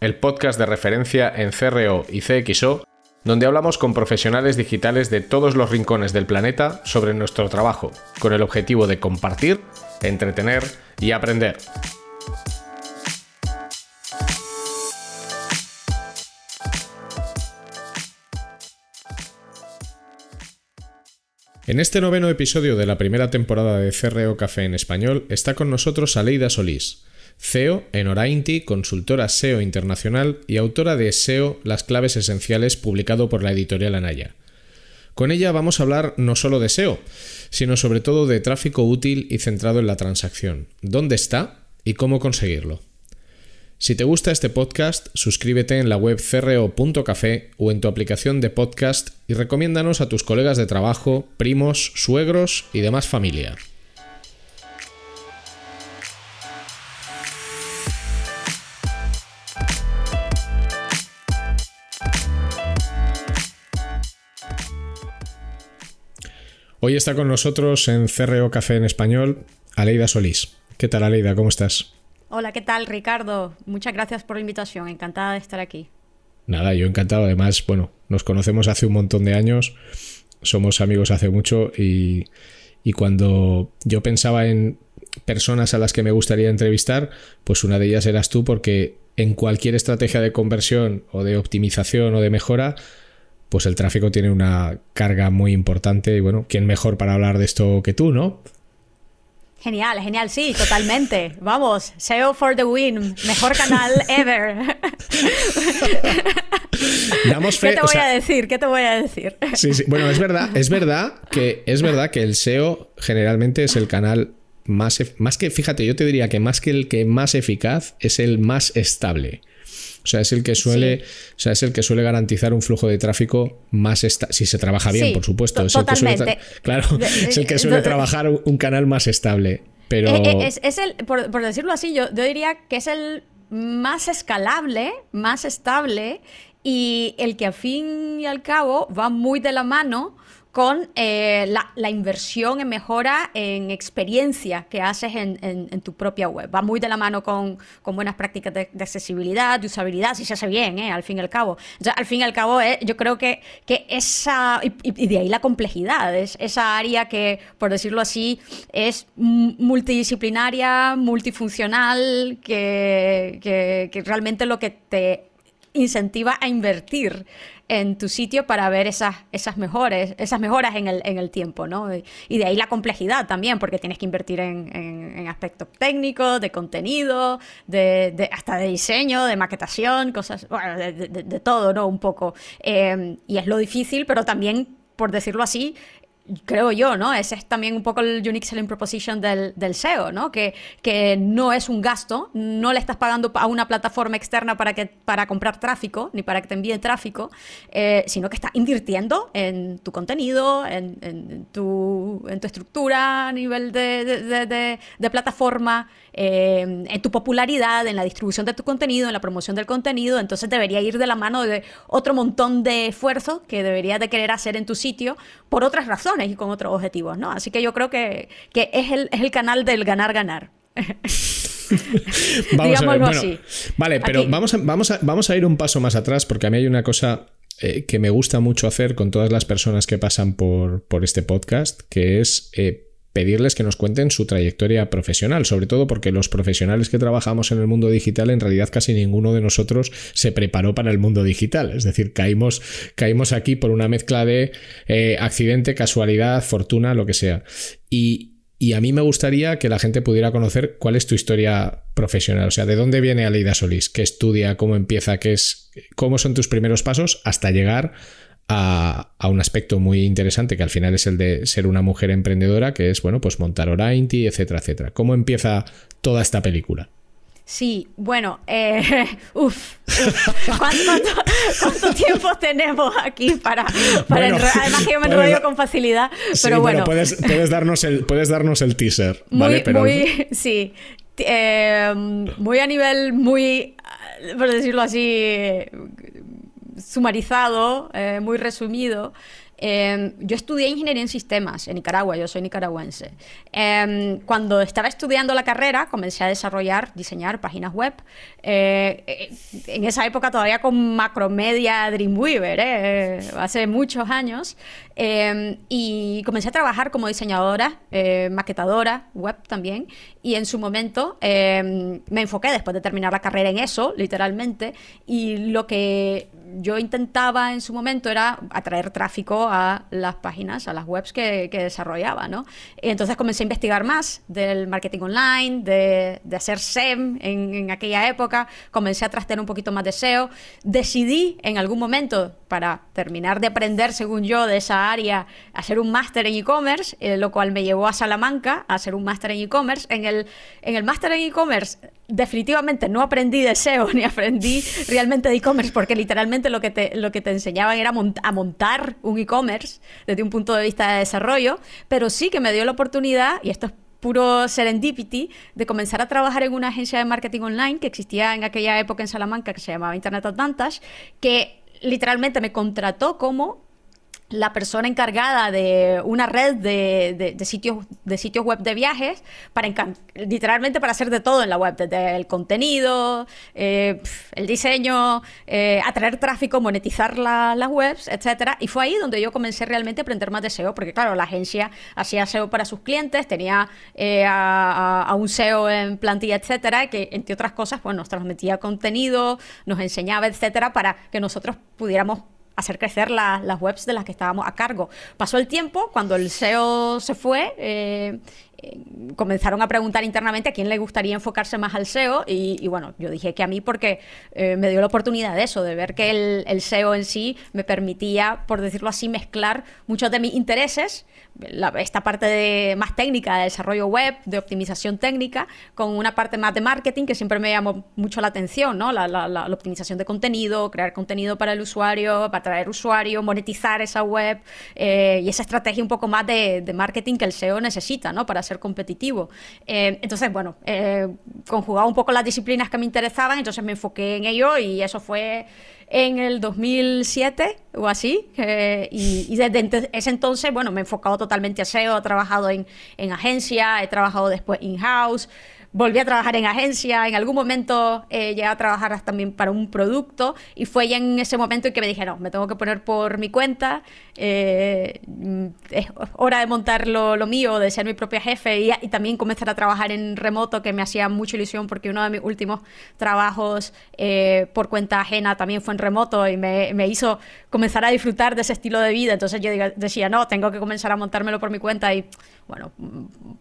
el podcast de referencia en CRO y CXO, donde hablamos con profesionales digitales de todos los rincones del planeta sobre nuestro trabajo, con el objetivo de compartir, entretener y aprender. En este noveno episodio de la primera temporada de CRO Café en español está con nosotros Aleida Solís, CEO en Orainti, consultora SEO internacional y autora de SEO Las claves esenciales, publicado por la editorial Anaya. Con ella vamos a hablar no solo de SEO, sino sobre todo de tráfico útil y centrado en la transacción. ¿Dónde está y cómo conseguirlo? Si te gusta este podcast, suscríbete en la web creo.café o en tu aplicación de podcast y recomiéndanos a tus colegas de trabajo, primos, suegros y demás familia. Hoy está con nosotros en CRO Café en Español Aleida Solís. ¿Qué tal Aleida? ¿Cómo estás? Hola, ¿qué tal Ricardo? Muchas gracias por la invitación, encantada de estar aquí. Nada, yo encantado. Además, bueno, nos conocemos hace un montón de años, somos amigos hace mucho y, y cuando yo pensaba en personas a las que me gustaría entrevistar, pues una de ellas eras tú porque en cualquier estrategia de conversión o de optimización o de mejora, pues el tráfico tiene una carga muy importante y bueno, ¿quién mejor para hablar de esto que tú, no? Genial, genial, sí, totalmente. Vamos, SEO for the win, mejor canal ever. ¿Qué te voy a decir? ¿Qué te voy a decir? Sí, sí. Bueno, es verdad, es verdad que es verdad que el SEO generalmente es el canal más, más que, fíjate, yo te diría que más que el que más eficaz es el más estable. O sea, es el que suele, o sea, es el que suele garantizar un flujo de tráfico más si se trabaja bien, por supuesto. Es totalmente. claro, es el que suele trabajar un canal más estable. Pero... Eh, eh, es, el, por, decirlo así, yo, yo diría que es el más escalable, más estable y el que al fin y al cabo va muy de la mano con eh, la, inversión en mejora en experiencia que haces en, tu propia web. Va muy de la mano con, buenas prácticas de, accesibilidad, de usabilidad, si se hace bien, ¿eh? al fin y al cabo. al fin y al cabo, eh, yo creo que, que esa, y, de ahí la complejidad, es esa área que, por decirlo así, es multidisciplinaria, multifuncional, que, que realmente lo que te incentiva a invertir en tu sitio para ver esas, esas, mejores, esas mejoras en el, en el tiempo, ¿no? Y de ahí la complejidad también, porque tienes que invertir en, aspectos técnicos, de contenido, de, hasta de diseño, de maquetación, cosas, bueno, de, todo, ¿no? Un poco. Eh, y es lo difícil, pero también, por decirlo así, creo yo, ¿no? Ese es también un poco el Unique Selling Proposition del, del, SEO, ¿no? Que, que no es un gasto, no le estás pagando a una plataforma externa para, que, para comprar tráfico, ni para que te envíe tráfico, eh, sino que estás invirtiendo en tu contenido, en, en, tu, en tu estructura a nivel de, de, de, plataforma, eh, en tu popularidad, en la distribución de tu contenido, en la promoción del contenido, entonces debería ir de la mano de otro montón de esfuerzo que deberías de querer hacer en tu sitio por otras razones y con otros objetivos, ¿no? Así que yo creo que, es, el, es el canal del ganar-ganar. vamos a ver, así. Vale, pero vamos a, vamos, a, vamos a ir un paso más atrás porque a mí hay una cosa eh, que me gusta mucho hacer con todas las personas que pasan por, por este podcast, que es eh, pedirles que nos cuenten su trayectoria profesional, sobre todo porque los profesionales que trabajamos en el mundo digital, en realidad casi ninguno de nosotros se preparó para el mundo digital. Es decir, caímos, caímos aquí por una mezcla de eh, accidente, casualidad, fortuna, lo que sea. Y, a mí me gustaría que la gente pudiera conocer cuál es tu historia profesional, o sea, de dónde viene Aleida Solís, qué estudia, cómo empieza, qué es, cómo son tus primeros pasos hasta llegar a, un aspecto muy interesante que al final es el de ser una mujer emprendedora, que es, bueno, pues montar Orainti, etcétera, etcétera. ¿Cómo empieza toda esta película? Sí, bueno, eh, uff, ¿Cuánto, tiempo tenemos aquí para, para Además que yo me enrollo con facilidad, pero bueno. puedes, darnos el, puedes darnos el teaser, ¿vale? Muy, sí. Eh, muy a nivel muy, por decirlo así, sumarizado, eh, muy resumido. Em, yo estudié ingeniería en sistemas en Nicaragua, yo soy nicaragüense. Em, cuando estaba estudiando la carrera, comencé a desarrollar, diseñar páginas web. Eh, eh, en esa época todavía con Macromedia Dreamweaver, hace muchos años. Em, y comencé a trabajar como diseñadora, maquetadora, web también. Y en su momento me enfoqué después de terminar la carrera en eso, literalmente. Y lo que yo intentaba en su momento era atraer tráfico a las páginas, a las webs que, desarrollaba, ¿no? Y entonces comencé a investigar más del marketing online, de, hacer SEM en, aquella época, comencé a trastear un poquito más de SEO, decidí en algún momento, para terminar de aprender, según yo, de esa área, hacer un máster en e-commerce, eh, lo cual me llevó a Salamanca a hacer un máster en e-commerce. En el, en el máster en e-commerce definitivamente no aprendí de SEO ni aprendí realmente de e-commerce porque literalmente lo que te, lo que te enseñaban era a montar un e-commerce desde un punto de vista de desarrollo, pero sí que me dio la oportunidad, y esto es puro serendipity, de comenzar a trabajar en una agencia de marketing online que existía en aquella época en Salamanca que se llamaba Internet Advantage, que literalmente me contrató como la persona encargada de una red de, sitios, de sitios web de viajes, para literalmente para hacer de todo en la web, desde el contenido, eh, el diseño, eh, atraer tráfico, monetizar las webs, etcétera. Y fue ahí donde yo comencé realmente a aprender más de SEO, porque claro, la agencia hacía SEO para sus clientes, tenía eh, a, un SEO en plantilla, etcétera, que entre otras cosas, pues nos transmitía contenido, nos enseñaba, etcétera, para que nosotros pudiéramos hacer crecer las webs de las que estábamos a cargo. Pasó el tiempo, cuando el SEO se fue, eh, comenzaron a preguntar internamente a quién le gustaría enfocarse más al SEO y, bueno, yo dije que a mí porque eh, me dio la oportunidad de eso, de ver que el, el, SEO en sí me permitía, por decirlo así, mezclar muchos de mis intereses esta parte de, más técnica de desarrollo web, de optimización técnica, con una parte más de marketing que siempre me llamó mucho la atención, ¿no? La, optimización de contenido, crear contenido para el usuario, para atraer usuarios, monetizar esa web eh, y esa estrategia un poco más de, marketing que el SEO necesita, ¿no? Para competitivo. Eh, entonces, bueno, eh, conjugaba un poco las disciplinas que me interesaban, entonces me enfoqué en ello y eso fue en el 2007 o así. y, desde ese entonces, bueno, me he enfocado totalmente a SEO, he trabajado en, en agencia, he trabajado después in-house volví a trabajar en agencia, en algún momento eh, llegué a trabajar también para un producto y fue ya en ese momento en que me dije, no, me tengo que poner por mi cuenta, eh, es hora de montar lo, mío, de ser mi propia jefe y, también comenzar a trabajar en remoto, que me hacía mucha ilusión porque uno de mis últimos trabajos eh, por cuenta ajena también fue en remoto y me, me, hizo comenzar a disfrutar de ese estilo de vida. Entonces yo decía, no, tengo que comenzar a montármelo por mi cuenta y bueno,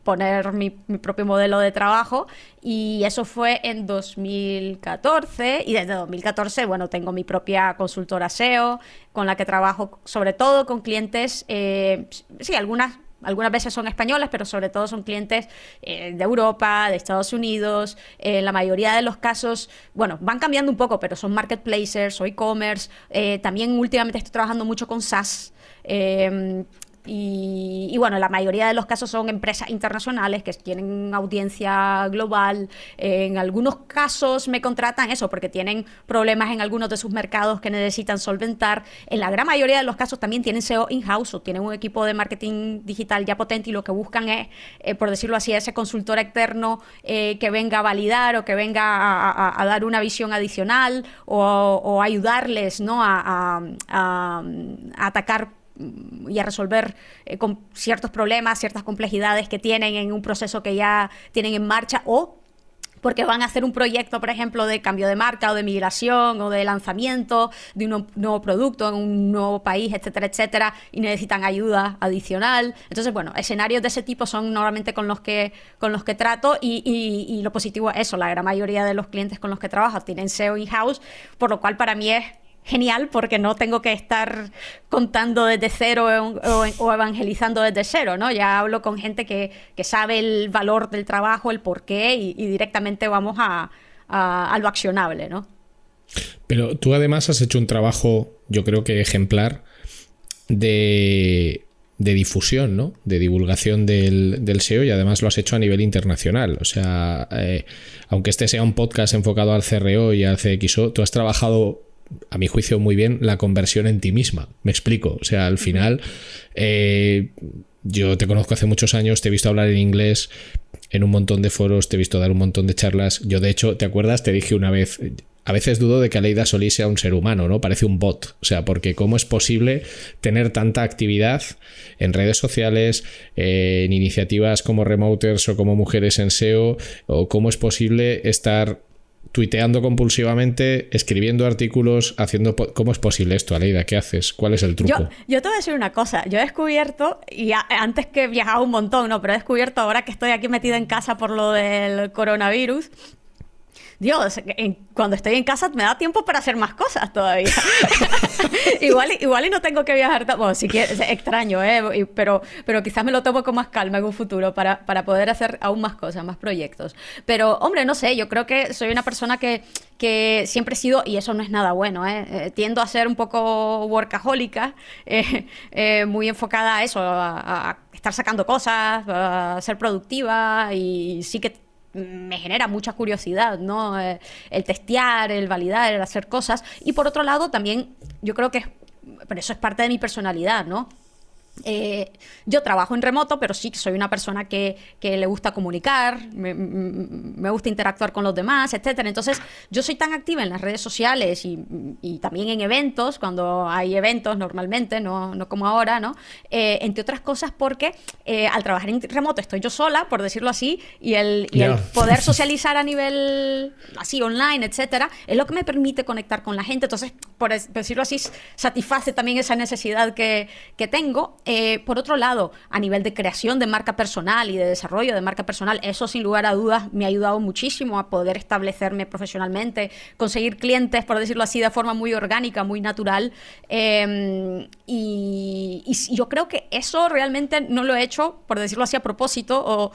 poner mi, propio modelo de trabajo y eso fue en 2014 y desde 2014, bueno, tengo mi propia consultora SEO con la que trabajo sobre todo con clientes, eh, sí, algunas algunas veces son españolas, pero sobre todo son clientes eh, de Europa, de Estados Unidos. Eh, la mayoría de los casos, bueno, van cambiando un poco, pero son marketplaces o e-commerce. también últimamente estoy trabajando mucho con SaaS. Y, bueno, la mayoría de los casos son empresas internacionales que tienen audiencia global. en algunos casos me contratan eso porque tienen problemas en algunos de sus mercados que necesitan solventar. En la gran mayoría de los casos también tienen SEO in-house o tienen un equipo de marketing digital ya potente y lo que buscan es, eh, por decirlo así, ese consultor externo eh, que venga a validar o que venga a, dar una visión adicional o, ayudarles ¿no? a, a atacar y a resolver eh, con ciertos problemas, ciertas complejidades que tienen en un proceso que ya tienen en marcha o porque van a hacer un proyecto, por ejemplo, de cambio de marca o de migración o de lanzamiento de un nuevo producto en un nuevo país, etcétera, etcétera, y necesitan ayuda adicional. Entonces, bueno, escenarios de ese tipo son normalmente con los que, con los que trato y, y lo positivo es eso, la gran mayoría de los clientes con los que trabajo tienen SEO in-house, por lo cual para mí es genial porque no tengo que estar contando desde cero o, evangelizando desde cero, ¿no? Ya hablo con gente que, sabe el valor del trabajo, el porqué y, directamente vamos a, a, lo accionable, ¿no? Pero tú además has hecho un trabajo, yo creo que ejemplar, de, difusión, ¿no? De divulgación del, SEO y además lo has hecho a nivel internacional. O sea, eh, aunque este sea un podcast enfocado al CRO y al CXO, tú has trabajado a mi juicio, muy bien la conversión en ti misma. Me explico. O sea, al final, eh, yo te conozco hace muchos años, te he visto hablar en inglés en un montón de foros, te he visto dar un montón de charlas. Yo, de hecho, ¿te acuerdas? Te dije una vez, a veces dudo de que Aleida Solís sea un ser humano, ¿no? Parece un bot. O sea, porque cómo es posible tener tanta actividad en redes sociales, en iniciativas como Remoters o como Mujeres en SEO, o cómo es posible estar tuiteando compulsivamente, escribiendo artículos, haciendo... ¿Cómo es posible esto, Aleida? ¿Qué haces? ¿Cuál es el truco? Yo, te voy a decir una cosa. Yo he descubierto, y antes que viajaba un montón, ¿no? Pero he descubierto ahora que estoy aquí metida en casa por lo del coronavirus, Dios, cuando estoy en casa me da tiempo para hacer más cosas todavía. igual, igual y no tengo que viajar. Bueno, es extraño, ¿eh? pero, pero quizás me lo tomo con más calma en un futuro para, para poder hacer aún más cosas, más proyectos. Pero, hombre, no sé, yo creo que soy una persona que, que siempre he sido, y eso no es nada bueno, ¿eh? eh tiendo a ser un poco workahólica, eh, eh, muy enfocada a eso, a, a estar sacando cosas, a ser productiva y sí que me genera mucha curiosidad, ¿no? Eh, el testear, el validar, el hacer cosas. Y por otro lado, también yo creo que, pero eso es parte de mi personalidad, ¿no? Eh, yo trabajo en remoto, pero sí que soy una persona que, le gusta comunicar, me, gusta interactuar con los demás, etc. Entonces, yo soy tan activa en las redes sociales y, también en eventos, cuando hay eventos normalmente, no, como ahora, ¿no? Eh, entre otras cosas porque eh, al trabajar en remoto estoy yo sola, por decirlo así, y el, poder socializar a nivel así online, etcétera, es lo que me permite conectar con la gente. Entonces, por decirlo así, satisface también esa necesidad que, que tengo. Eh, por otro lado, a nivel de creación de marca personal y de desarrollo de marca personal, eso sin lugar a dudas me ha ayudado muchísimo a poder establecerme profesionalmente, conseguir clientes, por decirlo así, de forma muy orgánica, muy natural. Em, y, yo creo que eso realmente no lo he hecho, por decirlo así, a propósito, o,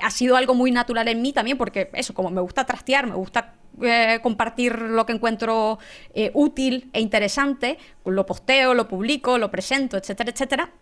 ha sido algo muy natural en mí también, porque eso, como me gusta trastear, me gusta eh, compartir lo que encuentro eh, útil e interesante, lo posteo, lo publico, lo presento, etcétera, etcétera.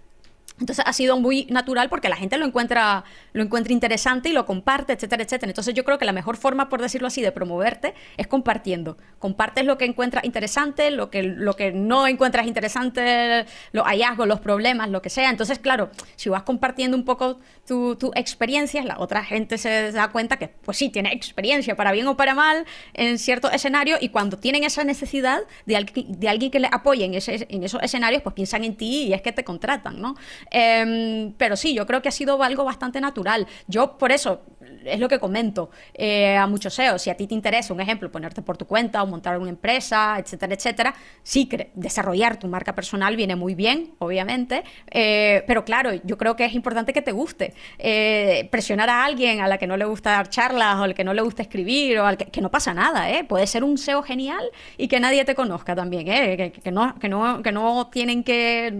Entonces ha sido muy natural porque la gente lo encuentra, lo encuentra interesante y lo comparte, etcétera, etcétera. Entonces yo creo que la mejor forma, por decirlo así, de promoverte es compartiendo. Compartes lo que encuentras interesante, lo que, lo que no encuentras interesante, los hallazgos, los problemas, lo que sea. Entonces, claro, si vas compartiendo un poco tu, tu experiencia, la otra gente se da cuenta que, pues sí, tiene experiencia, para bien o para mal, en cierto escenario y cuando tienen esa necesidad de, de alguien que les apoye en, ese, en esos escenarios, pues piensan en ti y es que te contratan, ¿no? Em, pero sí, yo creo que ha sido algo bastante natural. Yo por eso, es lo que comento eh, a muchos SEO, si a ti te interesa, un ejemplo, ponerte por tu cuenta o montar una empresa, etcétera, etcétera, sí, desarrollar tu marca personal viene muy bien, obviamente, eh, pero claro, yo creo que es importante que te guste. Eh, presionar a alguien a la que no le gusta dar charlas o al que no le gusta escribir o al que, no pasa nada, ¿eh? Puede ser un SEO genial y que nadie te conozca también, ¿eh? Que, no, que, no, que no tienen que,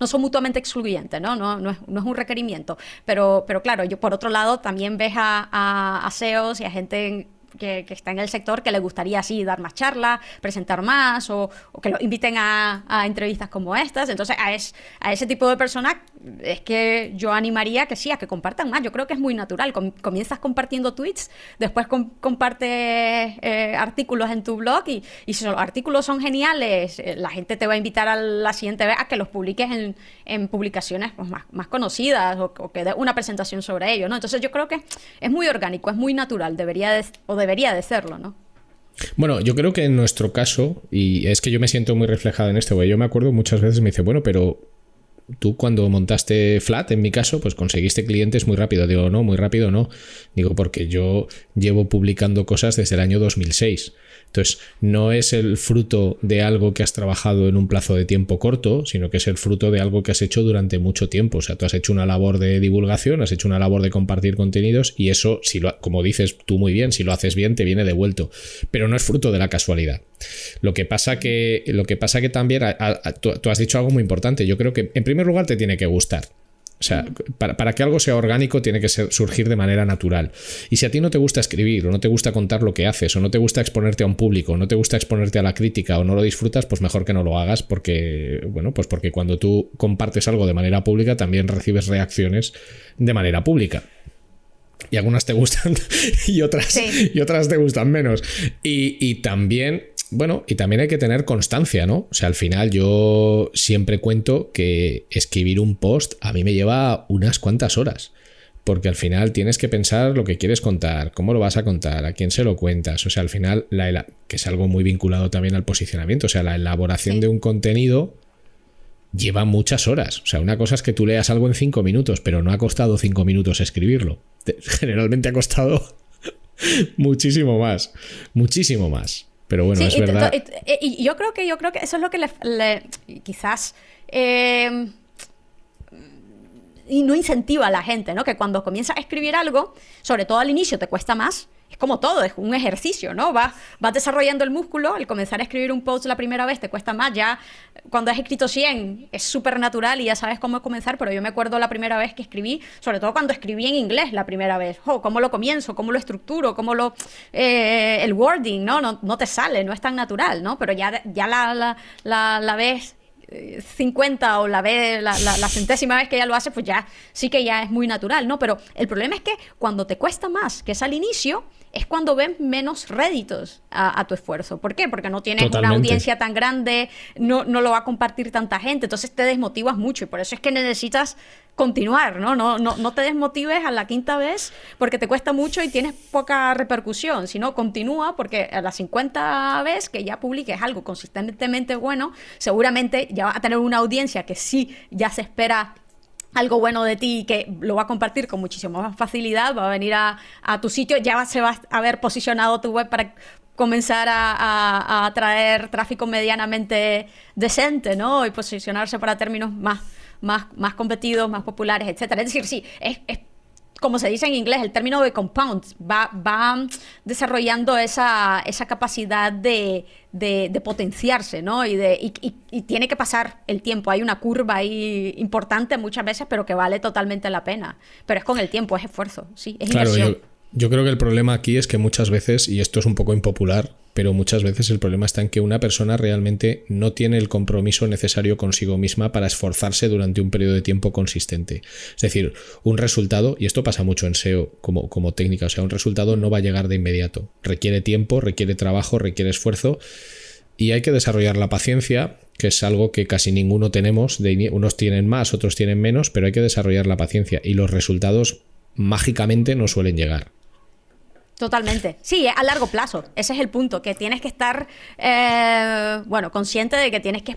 no son mutuamente excluyentes, ¿no? No, no, es, no es un requerimiento. Pero, pero claro, yo por otro lado también ves a, a, a SEOs y a gente que, está en el sector que le gustaría así dar más charlas, presentar más o, que lo inviten a, entrevistas como estas. Entonces, a, a ese tipo de personas es que yo animaría que sí, a que compartan más. Yo creo que es muy natural. comienzas compartiendo tweets, después compartes eh, artículos en tu blog y, si los artículos son geniales, eh, la gente te va a invitar a la siguiente vez a que los publiques en, en publicaciones pues, más, más, conocidas o, que dé una presentación sobre ello. ¿no? Entonces, yo creo que es muy orgánico, es muy natural, debería de, o debería de serlo, ¿no? Bueno, yo creo que en nuestro caso, y es que yo me siento muy reflejado en este, güey, yo me acuerdo muchas veces me dice, bueno, pero tú cuando montaste Flat, en mi caso, pues conseguiste clientes muy rápido. Digo, no, muy rápido no. Digo, porque yo llevo publicando cosas desde el año 2006. Entonces, no es el fruto de algo que has trabajado en un plazo de tiempo corto, sino que es el fruto de algo que has hecho durante mucho tiempo. O sea, tú has hecho una labor de divulgación, has hecho una labor de compartir contenidos y eso, si como dices tú muy bien, si lo haces bien, te viene devuelto. Pero no es fruto de la casualidad. Lo que pasa que, lo que, pasa que también, tú, has dicho algo muy importante. Yo creo que, en primer lugar, te tiene que gustar. O sea, para, que algo sea orgánico tiene que surgir de manera natural. Y si a ti no te gusta escribir, o no te gusta contar lo que haces, o no te gusta exponerte a un público, o no te gusta exponerte a la crítica, o no lo disfrutas, pues mejor que no lo hagas, porque, bueno, pues porque cuando tú compartes algo de manera pública, también recibes reacciones de manera pública y algunas te gustan y otras, y otras te gustan menos. Y, y, también bueno, y también hay que tener constancia, ¿no? O sea, al final yo siempre cuento que escribir un post a mí me lleva unas cuantas horas. Porque al final tienes que pensar lo que quieres contar, cómo lo vas a contar, a quién se lo cuentas. O sea, al final, la, que es algo muy vinculado también al posicionamiento. O sea, la elaboración de un contenido lleva muchas horas. O sea, una cosa es que tú leas algo en cinco minutos, pero no ha costado cinco minutos escribirlo. Generalmente ha costado muchísimo más. Muchísimo más. Pero bueno, es verdad. Y, yo creo que yo creo que eso es lo que le, quizás eh, y no incentiva a la gente, ¿no? Que cuando comienza a escribir algo, sobre todo al inicio te cuesta más, es como todo, es un ejercicio, ¿no? Vas, vas desarrollando el músculo, el comenzar a escribir un post la primera vez te cuesta más, ya cuando has escrito 100 es súper natural y ya sabes cómo comenzar, pero yo me acuerdo la primera vez que escribí, sobre todo cuando escribí en inglés la primera vez, oh, ¿cómo lo comienzo? ¿Cómo lo estructuro? ¿Cómo lo... Eh, el wording, ¿no? ¿no? No te sale, no es tan natural, ¿no? Pero ya, ya la, la, la, la ves 50 o la, vez, la, centésima vez que ya lo hace, pues ya sí que ya es muy natural, ¿no? Pero el problema es que cuando te cuesta más, que es al inicio, es cuando ven menos réditos a, tu esfuerzo. ¿Por qué? Porque no tienes una audiencia tan grande, no, no lo va a compartir tanta gente, entonces te desmotivas mucho y por eso es que necesitas continuar, ¿no? No, no, no te desmotives a la quinta vez porque te cuesta mucho y tienes poca repercusión, sino continúa porque a la 50 vez que ya publiques algo consistentemente bueno, seguramente ya va a tener una audiencia que sí ya se espera algo bueno de ti que lo va a compartir con muchísima más facilidad, va a venir a, tu sitio, ya se va a haber posicionado tu web para comenzar a, atraer tráfico medianamente decente, ¿no? Y posicionarse para términos más, más, más competidos, más populares, etcétera. Es decir, sí, es como se dice en inglés, el término de compound, va, va desarrollando esa, esa capacidad de, de, potenciarse, ¿no? Y, de, y, tiene que pasar el tiempo. Hay una curva ahí importante muchas veces, pero que vale totalmente la pena. Pero es con el tiempo, es esfuerzo, sí, es inversión. Yo creo que el problema aquí es que muchas veces, y esto es un poco impopular, pero muchas veces el problema está en que una persona realmente no tiene el compromiso necesario consigo misma para esforzarse durante un periodo de tiempo consistente. Es decir, un resultado, y esto pasa mucho en SEO como, como técnica, o sea, un resultado no va a llegar de inmediato. Requiere tiempo, requiere trabajo, requiere esfuerzo, y hay que desarrollar la paciencia, que es algo que casi ninguno tenemos, de, unos tienen más, otros tienen menos, pero hay que desarrollar la paciencia, y los resultados mágicamente no suelen llegar. Totalmente. Sí, a largo plazo. Ese es el punto, que tienes que estar, eh, bueno, consciente de que tienes que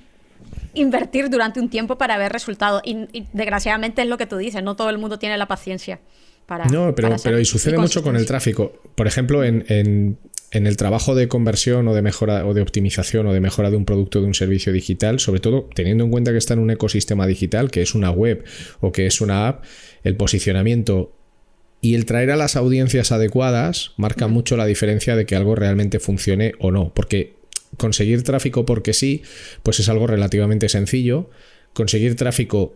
invertir durante un tiempo para ver resultados. Y, desgraciadamente es lo que tú dices, no todo el mundo tiene la paciencia para... No, pero, pero y sucede mucho con el tráfico. Por ejemplo, en, en, en, el trabajo de conversión o de mejora o de optimización o de mejora de un producto o de un servicio digital, sobre todo teniendo en cuenta que está en un ecosistema digital, que es una web o que es una app, el posicionamiento y el traer a las audiencias adecuadas marca mucho la diferencia de que algo realmente funcione o no, porque conseguir tráfico porque sí, pues es algo relativamente sencillo. Conseguir tráfico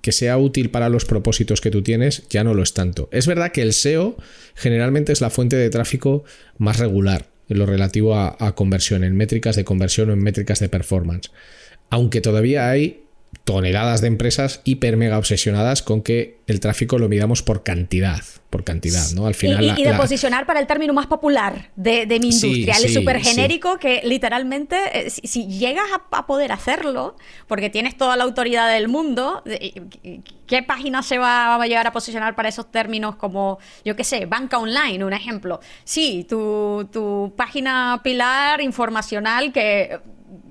que sea útil para los propósitos que tú tienes ya no lo es tanto. Es verdad que el SEO generalmente es la fuente de tráfico más regular en lo relativo a, a conversión, en métricas de conversión o en métricas de performance. Aunque todavía hay toneladas de empresas hiper mega obsesionadas con que el tráfico lo midamos por cantidad, por cantidad, ¿no? Al final. Y, de posicionar para el término más popular de, mi industria. es súper genérico que literalmente, eh, si, llegas a, poder hacerlo, porque tienes toda la autoridad del mundo, ¿qué página se va, a llegar a posicionar para esos términos como, yo qué sé, banca online, un ejemplo? Sí, tu, tu página pilar informacional que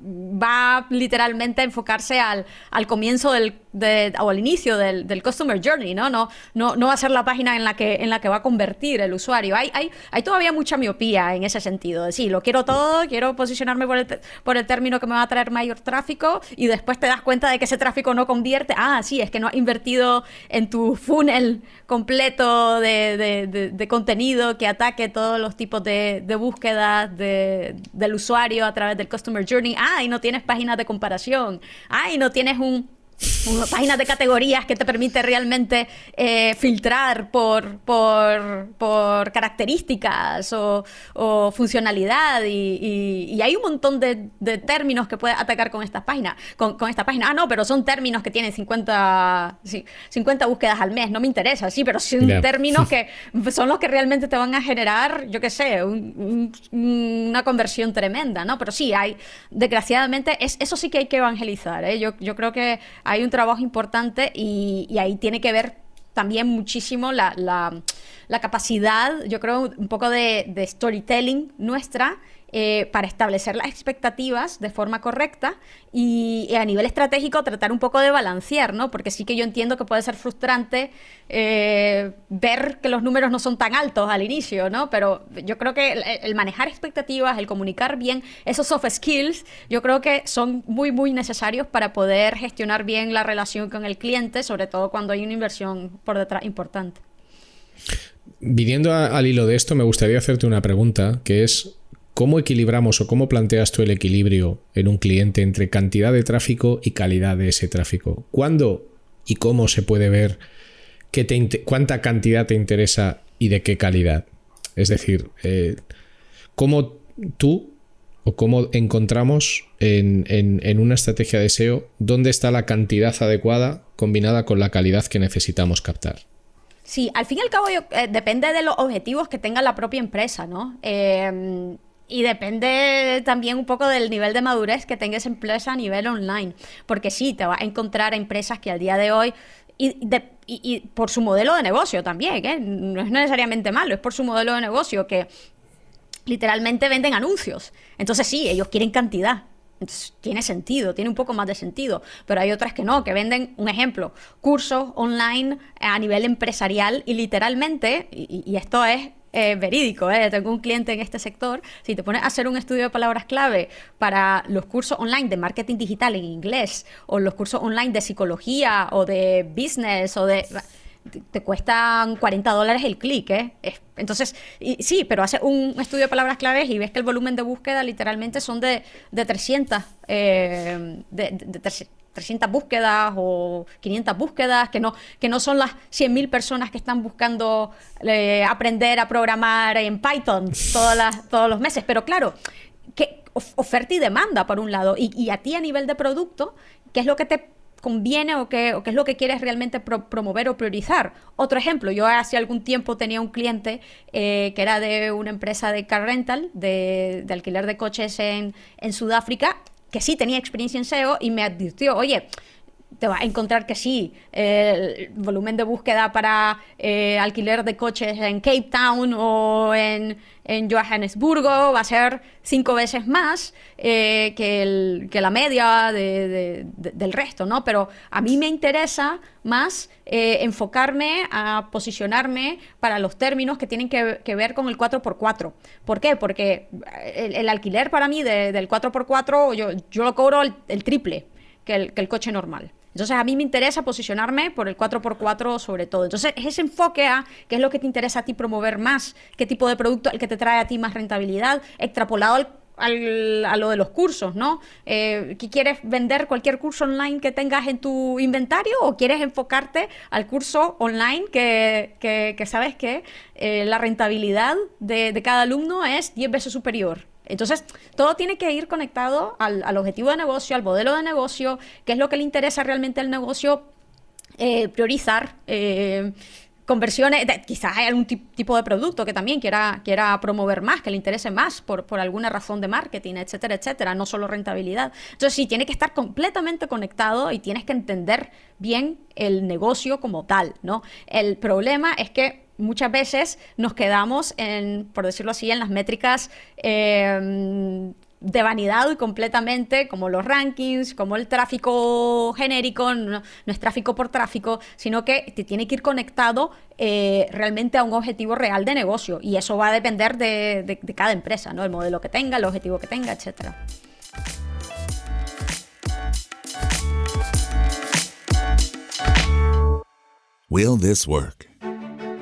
va literalmente a enfocarse al, al comienzo del, o al inicio del, del, customer journey, ¿no? No, ¿no? no va a ser la página en la que, en la que va a convertir el usuario. Hay, hay, hay todavía mucha miopía en ese sentido. Sí, lo quiero todo, quiero posicionarme por el, por el término que me va a traer mayor tráfico y después te das cuenta de que ese tráfico no convierte. Ah, sí, es que no has invertido en tu funnel completo de, de, de, contenido que ataque todos los tipos de, de búsquedas del usuario a través del customer journey. Ah, y no tienes páginas de comparación. Ah, y no tienes un páginas de categorías que te permite realmente eh, filtrar por, por, por características o, funcionalidad y, hay un montón de, términos que puedes atacar con estas páginas con, esta página ah no pero son términos que tienen 50 50 búsquedas al mes no me interesa. Sí pero son términos que son los que realmente te van a generar yo qué sé una conversión tremenda no pero sí hay desgraciadamente es, eso sí que hay que evangelizar ¿eh? yo, yo creo que hay un trabajo importante y, ahí tiene que ver también muchísimo la, la, capacidad, yo creo, un poco de storytelling nuestra eh, para establecer las expectativas de forma correcta y, a nivel estratégico tratar un poco de balancear, ¿no? Porque sí que yo entiendo que puede ser frustrante eh, ver que los números no son tan altos al inicio, ¿no? Pero yo creo que el, manejar expectativas, el comunicar bien, esos soft skills, yo creo que son muy, muy necesarios para poder gestionar bien la relación con el cliente, sobre todo cuando hay una inversión por detrás importante. Viniendo al hilo de esto, me gustaría hacerte una pregunta, que es, ¿Cómo equilibramos o cómo planteas tú el equilibrio en un cliente entre cantidad de tráfico y calidad de ese tráfico? ¿Cuándo y cómo se puede ver cuánta cantidad te interesa y de qué calidad? Es decir, eh, ¿cómo tú o cómo encontramos en, una estrategia de SEO dónde está la cantidad adecuada combinada con la calidad que necesitamos captar? Sí, al fin y al cabo eh, depende de los objetivos que tenga la propia empresa, ¿no? Eh, y depende también un poco del nivel de madurez que tenga esa empresa a nivel online. Porque sí, te vas a encontrar empresas que al día de hoy, y, por su modelo de negocio también, ¿eh? no es necesariamente malo, es por su modelo de negocio que literalmente venden anuncios. Entonces sí, ellos quieren cantidad. Tiene sentido, tiene un poco más de sentido, pero hay otras que no, que venden, un ejemplo, cursos online a nivel empresarial y literalmente, y esto es eh, verídico, eh. tengo un cliente en este sector, si te pones a hacer un estudio de palabras clave para los cursos online de marketing digital en inglés o los cursos online de psicología o de business o de te cuestan 40 dólares el clic, ¿eh? Entonces, sí, pero hace un estudio de palabras claves y ves que el volumen de búsqueda literalmente son de, de 300, eh, de, de, 300 búsquedas o 500 búsquedas, que no, que no son las 100.000 personas que están buscando eh, aprender a programar en Python todas todos los meses. Pero claro, que oferta y demanda por un lado, y, a ti a nivel de producto, ¿qué es lo que te conviene o qué, o qué es lo que quieres realmente promover o priorizar. Otro ejemplo, yo hace algún tiempo tenía un cliente eh, que era de una empresa de car rental, de, de alquiler de coches en, en Sudáfrica, que sí tenía experiencia en SEO y me advirtió, oye, te vas a encontrar que sí, el volumen de búsqueda para eh, alquiler de coches en Cape Town o en, Johannesburgo va a ser cinco veces más eh, que, la media del resto, ¿no? Pero a mí me interesa más eh, enfocarme a posicionarme para los términos que tienen que, ver con el 4x4. ¿Por qué? Porque el, alquiler para mí del 4x4 yo, yo lo cobro el, triple que el coche normal. Entonces a mí me interesa posicionarme por el 4x4 sobre todo. Entonces es ese enfoque a qué es lo que te interesa a ti promover más, qué tipo de producto el que te trae a ti más rentabilidad, extrapolado al, a lo de los cursos, ¿no? Eh, ¿Quieres vender cualquier curso online que tengas en tu inventario o quieres enfocarte al curso online que, sabes que eh, la rentabilidad de, de cada alumno es 10 veces superior? Entonces, todo tiene que ir conectado al, objetivo de negocio, al modelo de negocio, qué es lo que le interesa realmente al negocio eh, priorizar. Eh, conversiones, quizás hay algún tipo de producto que también quiera, quiera promover más, que le interese más por, por alguna razón de marketing, etcétera, etcétera, no solo rentabilidad. Entonces sí, tiene que estar completamente conectado y tienes que entender bien el negocio como tal, ¿no? El problema es que muchas veces nos quedamos en, por decirlo así, en las métricas em, de vanidad completamente, como los rankings, como el tráfico genérico, no, es tráfico por tráfico, sino que te tiene que ir conectado eh, realmente a un objetivo real de negocio. Y eso va a depender de, cada empresa, ¿no? El modelo que tenga, el objetivo que tenga, etc. Will this work?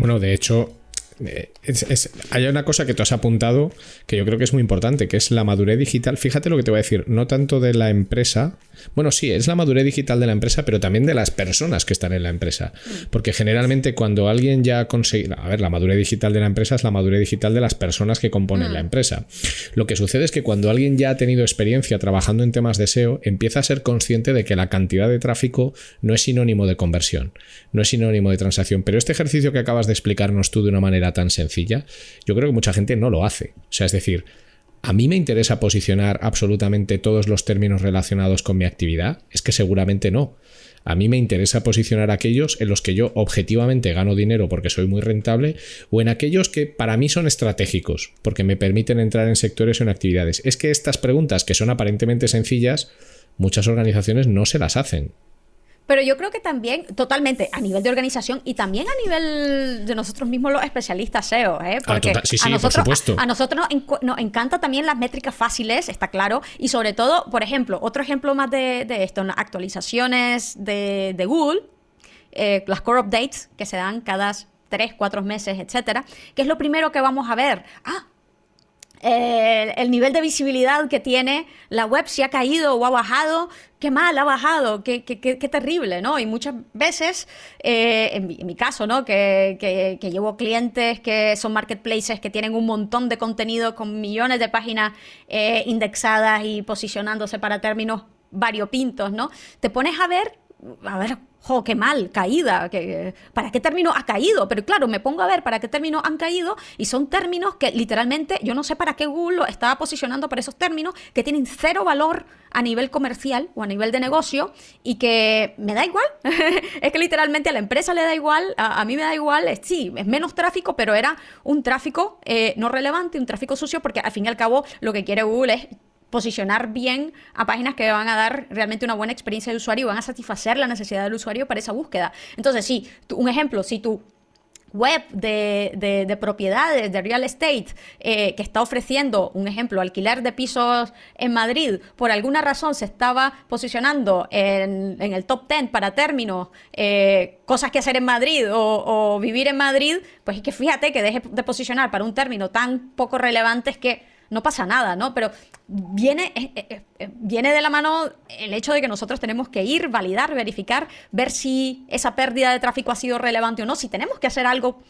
Bueno, de hecho, eh, hay una cosa que tú has apuntado que yo creo que es muy importante, que es la madurez digital. Fíjate lo que te voy a decir, no tanto de la empresa, bueno, sí, es la madurez digital de la empresa, pero también de las personas que están en la empresa. Porque generalmente cuando alguien ya ha conseguido, a ver, la madurez digital de la empresa es la madurez digital de las personas que componen la mm. empresa. Lo que sucede es que cuando alguien ya ha tenido experiencia trabajando en temas de SEO, empieza a ser consciente de que la cantidad de tráfico no es sinónimo de conversión, no es sinónimo de transacción. Pero este ejercicio que acabas de explicarnos tú de una manera tan sencilla, yo creo que mucha gente no lo hace. O sea, es decir, ¿A mí me interesa posicionar absolutamente todos los términos relacionados con mi actividad? Es que seguramente no. A mí me interesa posicionar aquellos en los que yo objetivamente gano dinero porque soy muy rentable o en aquellos que para mí son estratégicos porque me permiten entrar en sectores o en actividades. Es que estas preguntas que son aparentemente sencillas, muchas organizaciones no se las hacen. Pero yo creo que también, totalmente, a nivel de organización y también a nivel de nosotros mismos los especialistas SEO, ¿eh? Ah, Porque sí, sí, a nosotros, por supuesto. A, nosotros nos, encanta también las métricas fáciles, está claro, y sobre todo, por ejemplo, otro ejemplo más de, esto, actualizaciones de, Google, eh, las core updates que se dan cada tres, cuatro meses, etcétera, que es lo primero que vamos a ver. Ah, el nivel de visibilidad que tiene la web, si ha caído o ha bajado, qué mal ha bajado, qué, qué, qué, terrible, ¿no? Y muchas veces, eh, en, mi, caso, ¿no? Que, llevo clientes que son marketplaces que tienen un montón de contenido con millones de páginas eh, indexadas y posicionándose para términos variopintos, ¿no? Te pones a ver, a ver, ¡Jo, qué mal! Caída. Que, ¿Para qué término ha caído? Pero claro, me pongo a ver para qué términos han caído y son términos que literalmente yo no sé para qué Google estaba posicionando para esos términos que tienen cero valor a nivel comercial o a nivel de negocio y que me da igual. es que literalmente a la empresa le da igual, a, mí me da igual. sí, es menos tráfico, pero era un tráfico eh, no relevante, un tráfico sucio, porque al fin y al cabo lo que quiere Google es posicionar bien a páginas que van a dar realmente una buena experiencia de usuario y van a satisfacer la necesidad del usuario para esa búsqueda. Entonces, sí, un ejemplo, si tu web de, propiedades, de real estate, eh, que está ofreciendo, un ejemplo, alquiler de pisos en Madrid, por alguna razón se estaba posicionando en, el top 10 para términos, eh, cosas que hacer en Madrid o, vivir en Madrid, pues es que fíjate que deje de posicionar para un término tan poco relevante es que no pasa nada, ¿no? Pero viene, eh, eh, eh, viene de la mano el hecho de que nosotros tenemos que ir, validar, verificar, ver si esa pérdida de tráfico ha sido relevante o no, si tenemos que hacer algo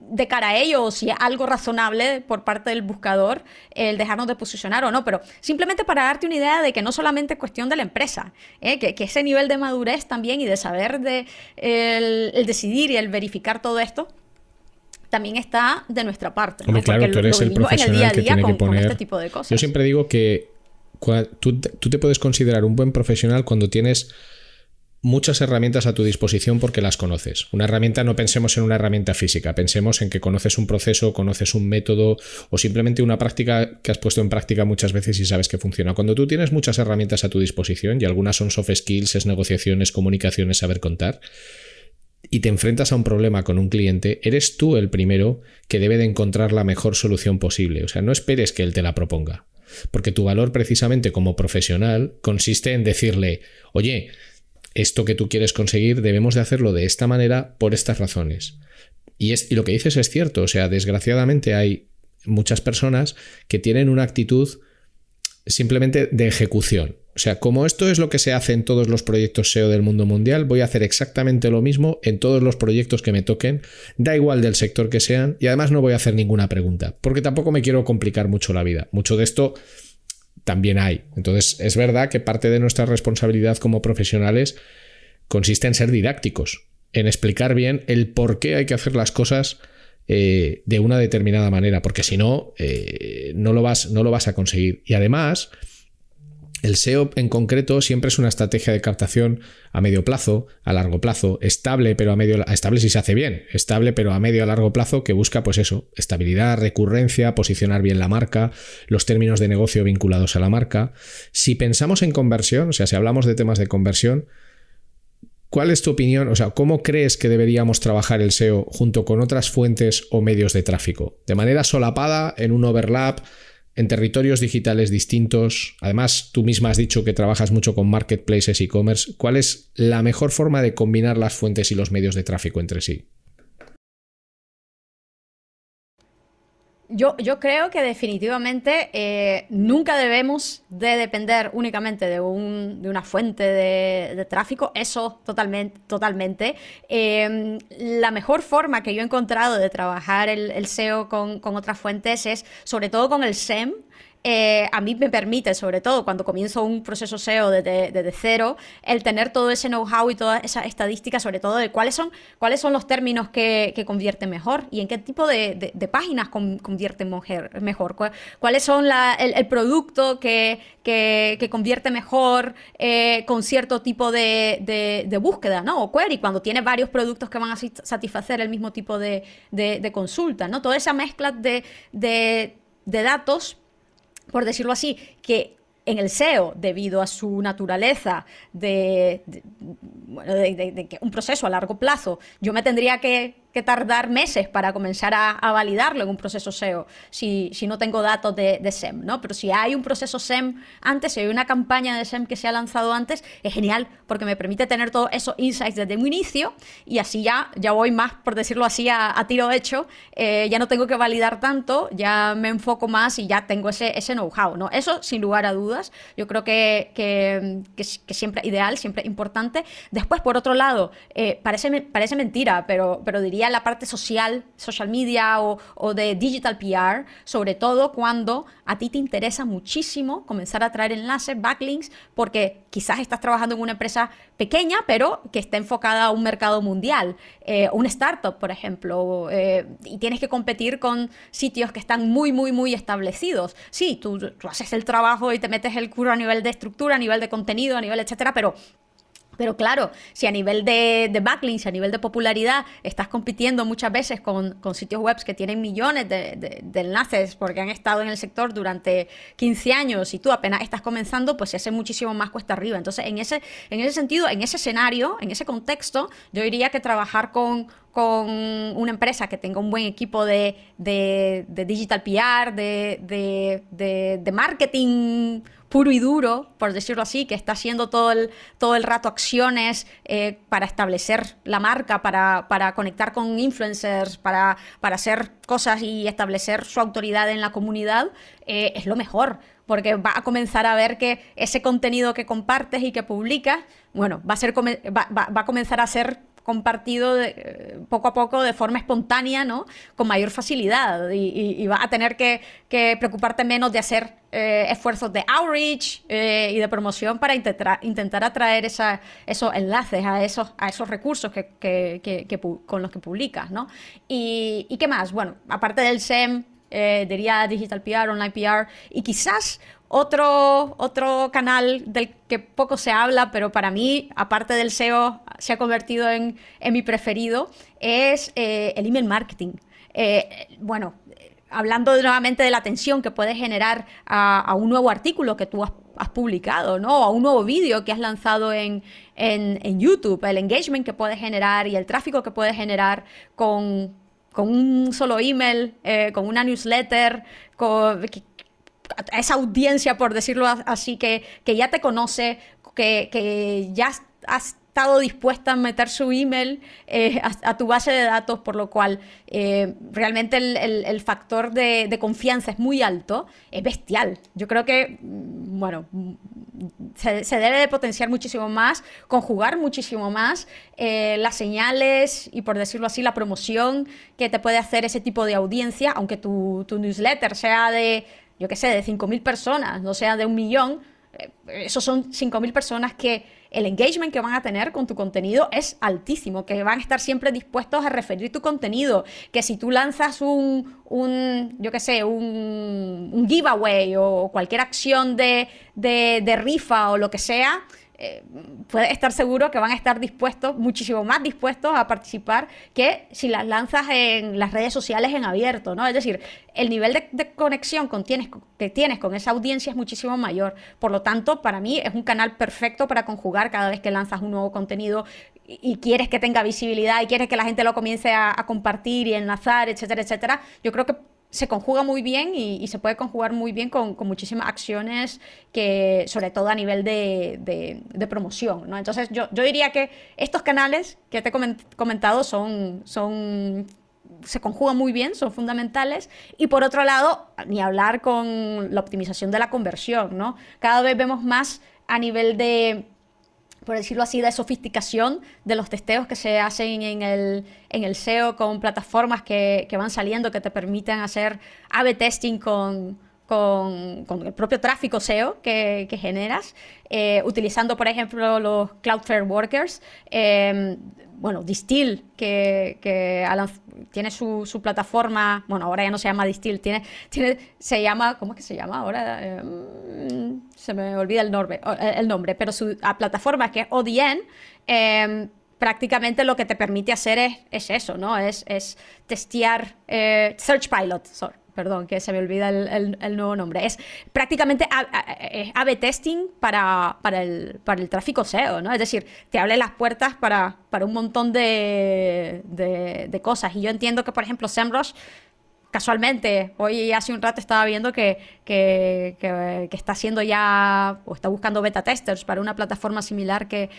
de cara a ello o si algo razonable por parte del buscador el dejarnos de posicionar o no, pero simplemente para darte una idea de que no solamente es cuestión de la empresa, que, ese nivel de madurez también y de saber de el decidir y el verificar todo esto también está de nuestra parte. claro, tú eres el profesional que tiene que poner. Este tipo de cosas. Yo siempre digo que tú, te puedes considerar un buen profesional cuando tienes muchas herramientas a tu disposición porque las conoces. Una herramienta no pensemos en una herramienta física, pensemos en que conoces un proceso, conoces un método o simplemente una práctica que has puesto en práctica muchas veces y sabes que funciona. Cuando tú tienes muchas herramientas a tu disposición y algunas son soft skills, es negociaciones, comunicaciones, saber contar, y te enfrentas a un problema con un cliente, eres tú el primero que debe de encontrar la mejor solución posible. O sea, no esperes que él te la proponga. Porque tu valor precisamente como profesional consiste en decirle, oye, esto que tú quieres conseguir debemos de hacerlo de esta manera por estas razones. Y, es, y lo que dices es cierto, o sea, desgraciadamente hay muchas personas que tienen una actitud simplemente de ejecución. O sea, como esto es lo que se hace en todos los proyectos SEO del mundo mundial, voy a hacer exactamente lo mismo en todos los proyectos que me toquen, da igual del sector que sean, y además no voy a hacer ninguna pregunta, porque tampoco me quiero complicar mucho la vida. Mucho de esto también hay. Entonces, es verdad que parte de nuestra responsabilidad como profesionales consiste en ser didácticos, en explicar bien el por qué hay que hacer las cosas eh, de una determinada manera, porque si no, eh, no, lo vas, no lo vas a conseguir. Y además, el SEO en concreto siempre es una estrategia de captación a medio plazo, a largo plazo, estable, pero a medio estable si se hace bien, estable pero a medio a largo plazo que busca pues eso, estabilidad, recurrencia, posicionar bien la marca, los términos de negocio vinculados a la marca. Si pensamos en conversión, o sea, si hablamos de temas de conversión, ¿cuál es tu opinión? O sea, ¿cómo crees que deberíamos trabajar el SEO junto con otras fuentes o medios de tráfico? ¿De manera solapada, en un overlap? En territorios digitales distintos. Además, tú misma has dicho que trabajas mucho con marketplaces e-commerce. ¿Cuál es la mejor forma de combinar las fuentes y los medios de tráfico entre sí? Yo, yo, creo que definitivamente eh, nunca debemos de depender únicamente de, un, de una fuente de, tráfico, eso totalmente. totalmente. Em, la mejor forma que yo he encontrado de trabajar el, SEO con, con, otras fuentes es sobre todo con el SEM, eh, a mí me permite, sobre todo cuando comienzo un proceso SEO desde, cero, el tener todo ese know-how y toda esa estadística, sobre todo de cuáles son, cuáles son los términos que, convierten mejor y en qué tipo de, páginas convierten mejor, cuáles son el, producto que, convierte mejor eh, con cierto tipo de, búsqueda, ¿no? O query, cuando tiene varios productos que van a satisfacer el mismo tipo de, consulta, ¿no? Toda esa mezcla de, de datos por decirlo así, que en el SEO, debido a su naturaleza de, un proceso a largo plazo, yo me tendría que que tardar meses para comenzar a, validarlo en un proceso SEO si, si no tengo datos de, SEM, ¿no? Pero si hay un proceso SEM antes, si hay una campaña de SEM que se ha lanzado antes, es genial porque me permite tener todos esos insights desde un inicio y así ya, ya voy más, por decirlo así, a, tiro hecho, eh, ya no tengo que validar tanto, ya me enfoco más y ya tengo ese, ese know-how, ¿no? Eso sin lugar a dudas, yo creo que, que, que, siempre ideal, siempre importante. Después, por otro lado, eh, parece, parece mentira, pero, pero diría la parte social, social media o, de digital PR, sobre todo cuando a ti te interesa muchísimo comenzar a traer enlaces, backlinks, porque quizás estás trabajando en una empresa pequeña, pero que está enfocada a un mercado mundial, eh, un startup, por ejemplo, eh, y tienes que competir con sitios que están muy, muy, muy establecidos. Sí, tú, tú haces el trabajo y te metes el curro a nivel de estructura, a nivel de contenido, a nivel, etcétera, pero pero claro, si a nivel de, de backlinks, a nivel de popularidad, estás compitiendo muchas veces con, sitios web que tienen millones de, enlaces porque han estado en el sector durante 15 años y tú apenas estás comenzando, pues se hace muchísimo más cuesta arriba. Entonces, en ese, en ese sentido, en ese escenario, en ese contexto, yo diría que trabajar con, con una empresa que tenga un buen equipo de, digital PR, de, marketing puro y duro, por decirlo así, que está haciendo todo el, todo el rato acciones eh, para establecer la marca, para, para conectar con influencers, para, para, hacer cosas y establecer su autoridad en la comunidad, eh, es lo mejor, porque va a comenzar a ver que ese contenido que compartes y que publicas, bueno, va a, ser, va, va a comenzar a ser compartido de, poco a poco de forma espontánea, ¿no? Con mayor facilidad y, va a tener que, preocuparte menos de hacer eh, esfuerzos de outreach eh, y de promoción para intentar, intentar atraer esa, esos enlaces a esos, a esos recursos que, con los que publicas, ¿no? Y, y, qué más? Bueno, aparte del SEM, eh, diría Digital PR, Online PR, y quizás otro, otro canal del que poco se habla, pero para mí, aparte del SEO, se ha convertido en, mi preferido, es eh, el email marketing. Eh, bueno, hablando nuevamente de la atención que puede generar a, un nuevo artículo que tú has, publicado, ¿no? A un nuevo vídeo que has lanzado en, YouTube, el engagement que puede generar y el tráfico que puede generar con, un solo email, eh, con una newsletter, con, esa audiencia, por decirlo así, que, que ya te conoce, que, que ya has estado dispuesta a meter su email eh, a, tu base de datos, por lo cual eh, realmente el, factor de, confianza es muy alto, es bestial. Yo creo que, mm, bueno, se, debe de potenciar muchísimo más, conjugar muchísimo más eh, las señales y, por decirlo así, la promoción que te puede hacer ese tipo de audiencia, aunque tu, tu newsletter sea de yo qué sé, de 5.000 personas, no sea de un millón, eh, esos son 5.000 personas que el engagement que van a tener con tu contenido es altísimo, que van a estar siempre dispuestos a referir tu contenido, que si tú lanzas un, un yo qué sé, un, giveaway o cualquier acción de, de rifa o lo que sea, eh, puedes estar seguro que van a estar dispuestos, muchísimo más dispuestos a participar que si las lanzas en las redes sociales en abierto, ¿no? Es decir, el nivel de, conexión que tienes con esa audiencia es muchísimo mayor. Por lo tanto, para mí es un canal perfecto para conjugar cada vez que lanzas un nuevo contenido y, quieres que tenga visibilidad y quieres que la gente lo comience a, a compartir y enlazar, etcétera, etcétera. Yo creo que se conjuga muy bien y, se puede conjugar muy bien con, muchísimas acciones que, sobre todo a nivel de, promoción. ¿no? Entonces, yo, diría que estos canales que te he comentado son, son se conjugan muy bien, son fundamentales. Y por otro lado, ni hablar con la optimización de la conversión, ¿no? Cada vez vemos más a nivel de por decirlo así, de sofisticación de los testeos que se hacen en el, en el SEO con plataformas que, que van saliendo que te permiten hacer A-B testing con, con, el propio tráfico SEO que, generas, eh, utilizando, por ejemplo, los Cloudflare Workers. Eh, bueno, Distill, que, tiene su, plataforma, bueno, ahora ya no se llama Distill, tiene, se llama, ¿cómo es que se llama ahora? Mm, se me olvida el nombre, el nombre pero su plataforma que es ODN, em, prácticamente lo que te permite hacer es, es eso, ¿no? Es, es testear eh, Search Pilot, sorry perdón, que se me olvida el, nuevo nombre. Es prácticamente A-B testing para, para, el, para el tráfico SEO, ¿no? Es decir, te abre las puertas para, para un montón de, de, cosas. Y yo entiendo que, por ejemplo, SEMrush casualmente, hoy hace un rato estaba viendo que, que, está haciendo ya, o está buscando beta testers para una plataforma similar que,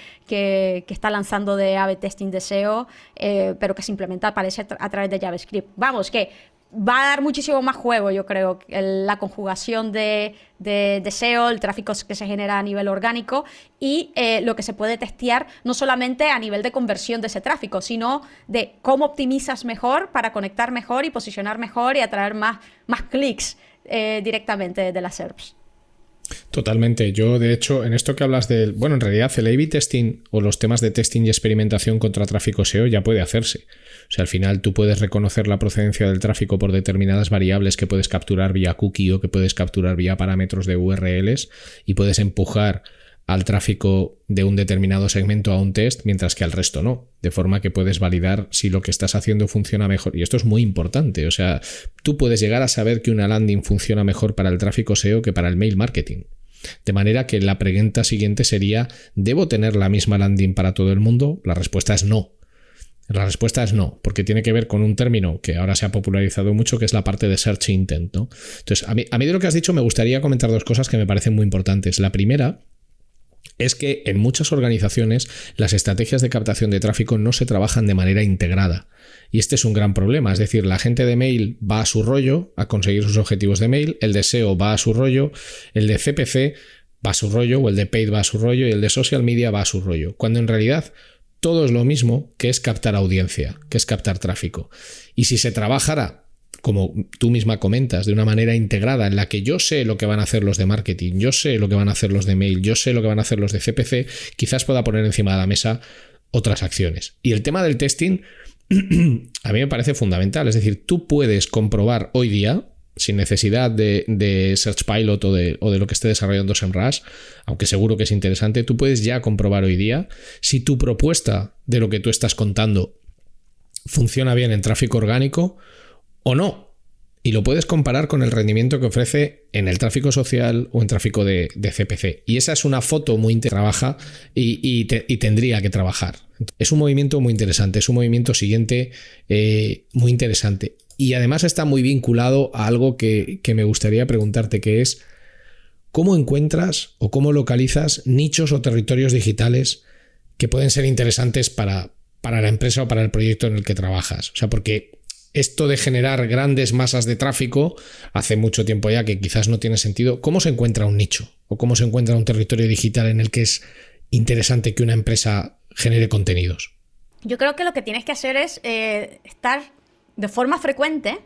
está lanzando de A-B testing de SEO, eh, pero que se implementa, parece, a través de JavaScript. Vamos, que va a dar muchísimo más juego, yo creo, la conjugación de, de, el tráfico que se genera a nivel orgánico y eh, lo que se puede testear no solamente a nivel de conversión de ese tráfico, sino de cómo optimizas mejor para conectar mejor y posicionar mejor y atraer más, más clics eh, directamente de las SERPs. Totalmente. Yo, de hecho, en esto que hablas del. Bueno, en realidad el A-B testing o los temas de testing y experimentación contra tráfico SEO ya puede hacerse. O sea, al final tú puedes reconocer la procedencia del tráfico por determinadas variables que puedes capturar vía cookie o que puedes capturar vía parámetros de URLs y puedes empujar al tráfico de un determinado segmento a un test, mientras que al resto no. De forma que puedes validar si lo que estás haciendo funciona mejor. Y esto es muy importante. O sea, tú puedes llegar a saber que una landing funciona mejor para el tráfico SEO que para el mail marketing. De manera que la pregunta siguiente sería, ¿debo tener la misma landing para todo el mundo? La respuesta es no. La respuesta es no, porque tiene que ver con un término que ahora se ha popularizado mucho, que es la parte de search intent. Entonces, a mí, de lo que has dicho me gustaría comentar dos cosas que me parecen muy importantes. La primera es que en muchas organizaciones las estrategias de captación de tráfico no se trabajan de manera integrada. Y este es un gran problema. Es decir, la gente de mail va a su rollo a conseguir sus objetivos de mail, el de SEO va a su rollo, el de CPC va a su rollo, o el de paid va a su rollo, y el de social media va a su rollo. Cuando en realidad todo es lo mismo, que es captar audiencia, que es captar tráfico. Y si se trabajara como tú misma comentas, de una manera integrada en la que yo sé lo que van a hacer los de marketing, yo sé lo que van a hacer los de mail, yo sé lo que van a hacer los de CPC, quizás pueda poner encima de la mesa otras acciones. Y el tema del testing a mí me parece fundamental, es decir, tú puedes comprobar hoy día, sin necesidad de, Search Pilot o de, o de, lo que esté desarrollando SEMrush, aunque seguro que es interesante, tú puedes ya comprobar hoy día si tu propuesta de lo que tú estás contando funciona bien en tráfico orgánico o no. Y lo puedes comparar con el rendimiento que ofrece en el tráfico social o en tráfico de, CPC. Y esa es una foto muy trabaja y, y, tendría que trabajar. Es un movimiento muy interesante, es un movimiento siguiente eh, muy interesante. Y además está muy vinculado a algo que, que me gustaría preguntarte, que es cómo encuentras o cómo localizas nichos o territorios digitales que pueden ser interesantes para, para la empresa o para el proyecto en el que trabajas. O sea, porque esto de generar grandes masas de tráfico hace mucho tiempo ya que quizás no tiene sentido. ¿Cómo se encuentra un nicho? ¿O cómo se encuentra un territorio digital en el que es interesante que una empresa genere contenidos? Yo creo que lo que tienes que hacer es eh, estar de forma frecuente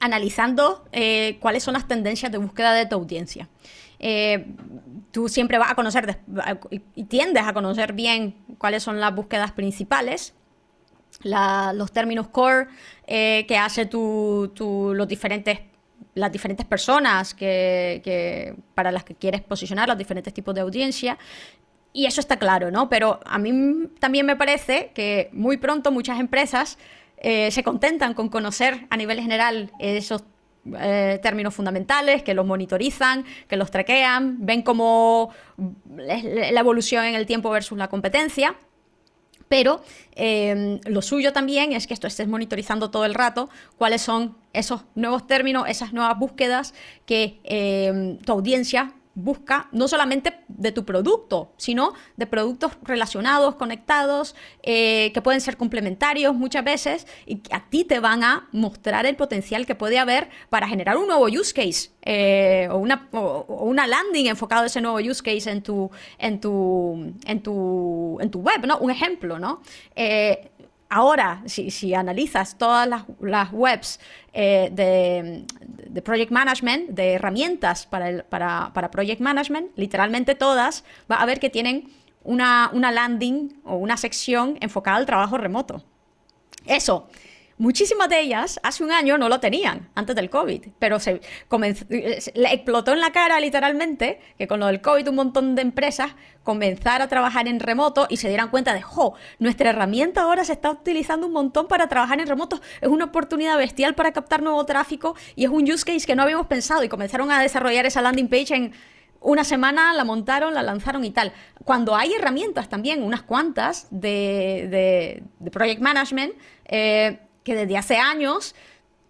analizando eh, cuáles son las tendencias de búsqueda de tu audiencia. eh, tú siempre vas a conocer y tiendes a conocer bien cuáles son las búsquedas principales. Los términos core eh, que hace tu, los diferentes las diferentes personas que, para las que quieres posicionar, los diferentes tipos de audiencia. Y eso está claro, ¿no? Pero a mí también me parece que muy pronto muchas empresas eh, se contentan con conocer a nivel general esos eh, términos fundamentales, que los monitorizan, que los traquean, ven cómo la evolución en el tiempo versus la competencia. Pero em, lo suyo también es que esto estés monitorizando todo el rato cuáles son esos nuevos términos, esas nuevas búsquedas que em, tu audiencia busca no solamente de tu producto, sino de productos relacionados, conectados, eh, que pueden ser complementarios muchas veces y que a ti te van a mostrar el potencial que puede haber para generar un nuevo use case eh, o, una, landing enfocado a ese nuevo use case en tu, en tu, en tu, en tu web, ¿no? Un ejemplo, ¿no? Eh, ahora, si, analizas todas las, webs eh, de, Project Management, de herramientas para, para, Project Management, literalmente todas, va a ver que tienen una, una landing o una sección enfocada al trabajo remoto. Eso Muchísimas de ellas hace un año no lo tenían, antes del COVID, pero se le explotó en la cara literalmente que con lo del COVID un montón de empresas comenzaron a trabajar en remoto y se dieran cuenta de, jo, nuestra herramienta ahora se está utilizando un montón para trabajar en remoto, es una oportunidad bestial para captar nuevo tráfico y es un use case que no habíamos pensado y comenzaron a desarrollar esa landing page en una semana, la montaron, la lanzaron y tal. Cuando hay herramientas también, unas cuantas de, de, project management, eh, que desde hace años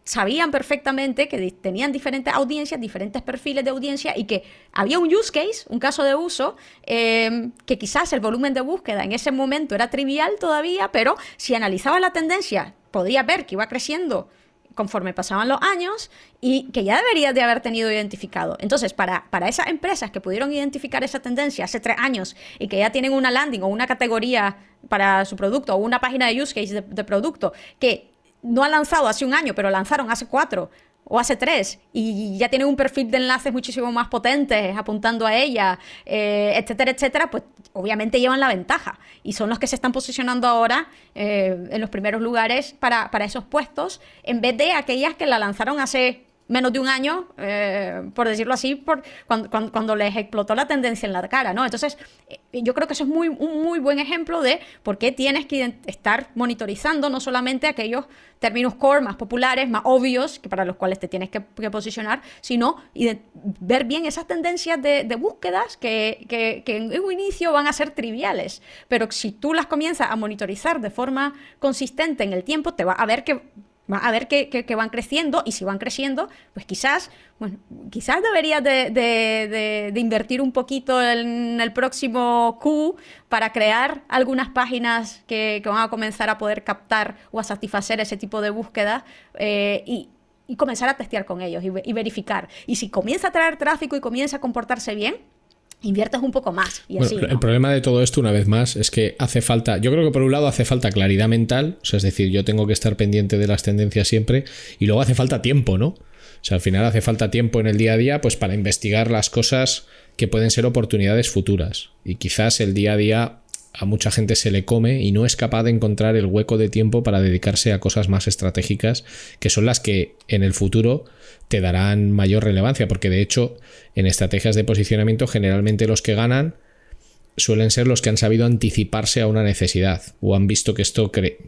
sabían perfectamente que tenían diferentes audiencias, diferentes perfiles de audiencia y que había un use case, un caso de uso, em, que quizás el volumen de búsqueda en ese momento era trivial todavía, pero si analizaba la tendencia, podría ver que iba creciendo conforme pasaban los años y que ya debería de haber tenido identificado. Entonces, para, para esas empresas que pudieron identificar esa tendencia hace tres años y que ya tienen una landing o una categoría para su producto o una página de use case de, de producto que no ha lanzado hace un año, pero lanzaron hace cuatro o hace tres y ya tienen un perfil de enlaces muchísimo más potentes apuntando a ella, eh, etcétera, etcétera, pues obviamente llevan la ventaja y son los que se están posicionando ahora eh, en los primeros lugares para, para esos puestos en vez de aquellas que la lanzaron hace menos de un año, eh, por decirlo así, por, cuando, les explotó la tendencia en la cara, ¿no? Entonces, eh, yo creo que eso es muy, un muy buen ejemplo de por qué tienes que estar monitorizando no solamente aquellos términos core más populares, más obvios, que para los cuales te tienes que, posicionar, sino y ver bien esas tendencias de, búsquedas que, que, que en un inicio van a ser triviales, pero si tú las comienzas a monitorizar de forma consistente en el tiempo, te va a ver que a ver que, van creciendo y si van creciendo, pues quizás, bueno, quizás deberías de, invertir un poquito en el próximo Q para crear algunas páginas que, van a comenzar a poder captar o a satisfacer ese tipo de búsqueda eh, y, comenzar a testear con ellos y, y verificar. Y si comienza a traer tráfico y comienza a comportarse bien, inviertes un poco más. Y así, El problema de todo esto, una vez más, es que hace falta, yo creo que por un lado hace falta claridad mental, o sea, es decir, yo tengo que estar pendiente de las tendencias siempre, y luego hace falta tiempo, ¿no? O sea, al final hace falta tiempo en el día a día, pues para investigar las cosas que pueden ser oportunidades futuras. Y quizás el día a día a mucha gente se le come y no es capaz de encontrar el hueco de tiempo para dedicarse a cosas más estratégicas, que son las que en el futuro te darán mayor relevancia, porque de hecho en estrategias de posicionamiento generalmente los que ganan suelen ser los que han sabido anticiparse a una necesidad o han visto que esto cree.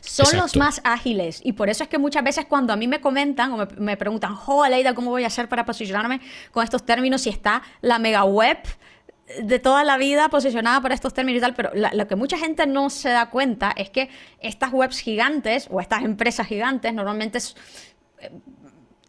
Son los más ágiles y por eso es que muchas veces cuando a mí me comentan o me, preguntan, jo, Aleida, ¿cómo voy a hacer para posicionarme con estos términos si está la mega web de toda la vida posicionada para estos términos y tal, pero lo que mucha gente no se da cuenta es que estas webs gigantes o estas empresas gigantes normalmente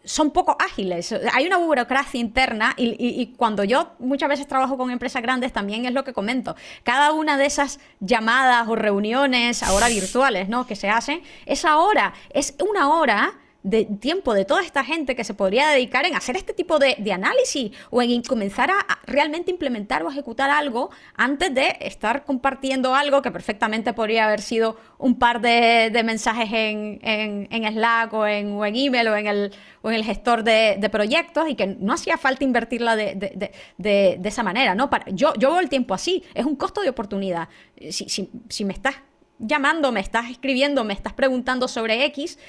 son poco ágiles. Hay una burocracia interna y, cuando yo muchas veces trabajo con empresas grandes también es lo que comento. Cada una de esas llamadas o reuniones ahora virtuales ¿no? que se hacen, esa hora es una hora de tiempo de toda esta gente que se podría dedicar en hacer este tipo de, análisis o en comenzar a, realmente implementar o ejecutar algo antes de estar compartiendo algo que perfectamente podría haber sido un par de, mensajes en, en, Slack o en, o en email o en el, o en el gestor de, proyectos y que no hacía falta invertirla de, esa manera. ¿no? Para, yo, yo el tiempo así, es un costo de oportunidad. Si, si, si me estás llamando, me estás escribiendo, me estás preguntando sobre X,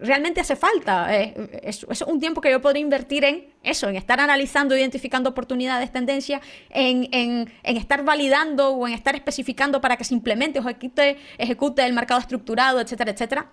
realmente hace falta. Eh, es, un tiempo que yo podría invertir en eso, en estar analizando, identificando oportunidades, tendencias, en, estar validando o en estar especificando para que se implemente o ejecute, ejecute el mercado estructurado, etcétera, etcétera.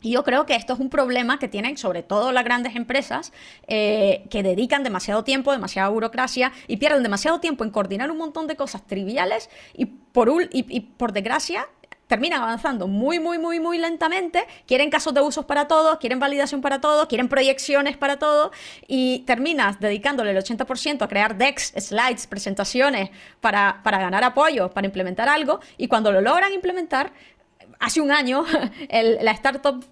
Y yo creo que esto es un problema que tienen sobre todo las grandes empresas eh, que dedican demasiado tiempo, demasiada burocracia y pierden demasiado tiempo en coordinar un montón de cosas triviales y por, y por desgracia terminan avanzando muy, muy, muy, muy lentamente, quieren casos de usos para todos, quieren validación para todos, quieren proyecciones para todo, y terminas dedicándole el 80% a crear decks, slides, presentaciones para, para ganar apoyo, para implementar algo, y cuando lo logran implementar, hace un año la startup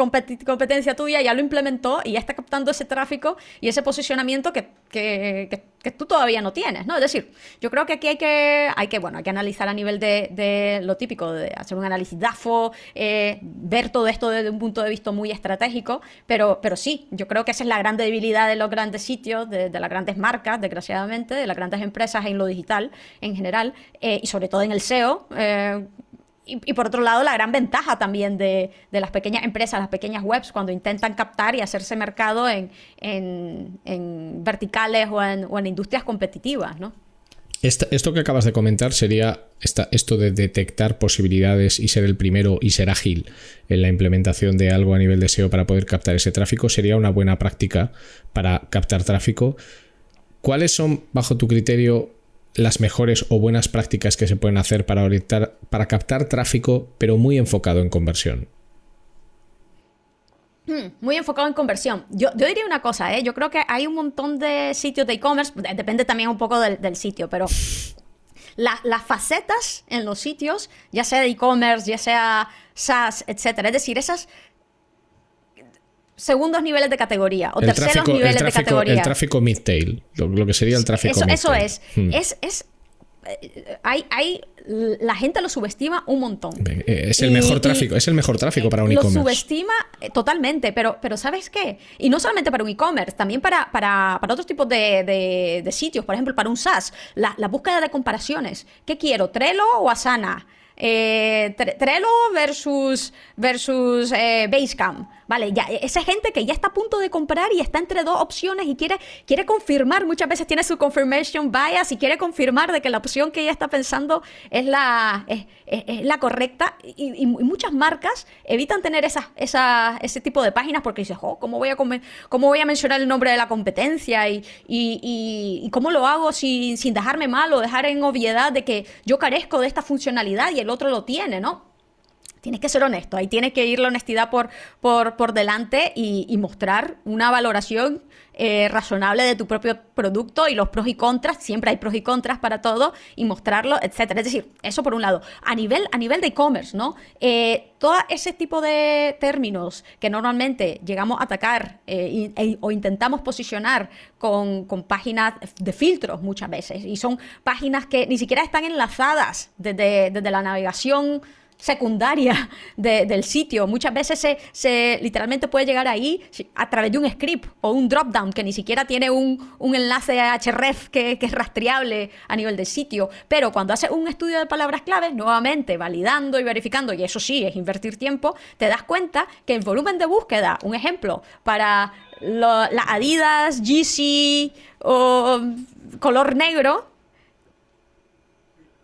competencia tuya ya lo implementó y ya está captando ese tráfico y ese posicionamiento que, que, que, tú todavía no tienes, ¿no? Es decir, yo creo que aquí hay que, hay que, bueno, hay que analizar a nivel de, de lo típico, de hacer un análisis DAFO, eh, ver todo esto desde un punto de vista muy estratégico, pero, pero sí, yo creo que esa es la gran debilidad de los grandes sitios, de, las grandes marcas, desgraciadamente, de las grandes empresas en lo digital en general, eh, y sobre todo en el SEO. Eh, y, por otro lado, la gran ventaja también de, las pequeñas empresas, las pequeñas webs, cuando intentan captar y hacerse mercado en, verticales o en, industrias competitivas, ¿no? esto que acabas de comentar sería esto de detectar posibilidades y ser el primero y ser ágil en la implementación de algo a nivel de SEO para poder captar ese tráfico sería una buena práctica para captar tráfico. ¿Cuáles son, bajo tu criterio, las mejores o buenas prácticas que se pueden hacer para orientar, para captar tráfico, pero muy enfocado en conversión? Hmm, muy enfocado en conversión. Yo, diría una cosa, ¿eh? yo creo que hay un montón de sitios de e-commerce, depende también un poco del, sitio, pero las facetas en los sitios, ya sea de e-commerce, ya sea SaaS, etcétera, es decir, esas segundos niveles de categoría o terceros niveles de categoría. El tráfico mid-tail, lo, que sería el tráfico Eso, eso es. Hmm. Es, es eh, hay, hay, la gente lo subestima un montón. Eh, es el mejor tráfico, es el mejor tráfico para un e-commerce. Lo subestima eh, totalmente, pero, pero ¿sabes qué? Y no solamente para un e-commerce, también para, para, para, otros tipos de, de, sitios, por ejemplo, para un SaaS, la, la búsqueda de comparaciones. ¿Qué quiero? ¿Trello o Asana? Eh, Trello versus, versus eh, Basecamp. Vale, ya, esa gente que ya está a punto de comprar y está entre dos opciones y quiere, quiere confirmar, muchas veces tiene su confirmation bias y quiere confirmar de que la opción que ella está pensando es la, es, la correcta. Y, muchas marcas evitan tener esa, ese tipo de páginas porque dices, oh, ¿cómo voy a, cómo voy a mencionar el nombre de la competencia? Y, y, cómo lo hago sin, sin dejarme mal o dejar en obviedad de que yo carezco de esta funcionalidad y el otro lo tiene, ¿no? Tienes que ser honesto, ahí tienes que ir la honestidad por, por, por delante y, mostrar una valoración eh, razonable de tu propio producto y los pros y contras, siempre hay pros y contras para todo, y mostrarlo, etcétera. Es decir, eso por un lado. A nivel, a nivel de e-commerce, ¿no? Eh, todo ese tipo de términos que normalmente llegamos a atacar eh, e, o intentamos posicionar con, páginas de filtros muchas veces, y son páginas que ni siquiera están enlazadas desde, desde la navegación secundaria del sitio. Muchas veces se, literalmente puede llegar ahí a través de un script o un dropdown que ni siquiera tiene un, un enlace href que, que, es rastreable a nivel del sitio. Pero cuando haces un estudio de palabras claves, nuevamente validando y verificando, y eso sí es invertir tiempo, te das cuenta que el volumen de búsqueda, un ejemplo, para las Adidas, GC o color negro,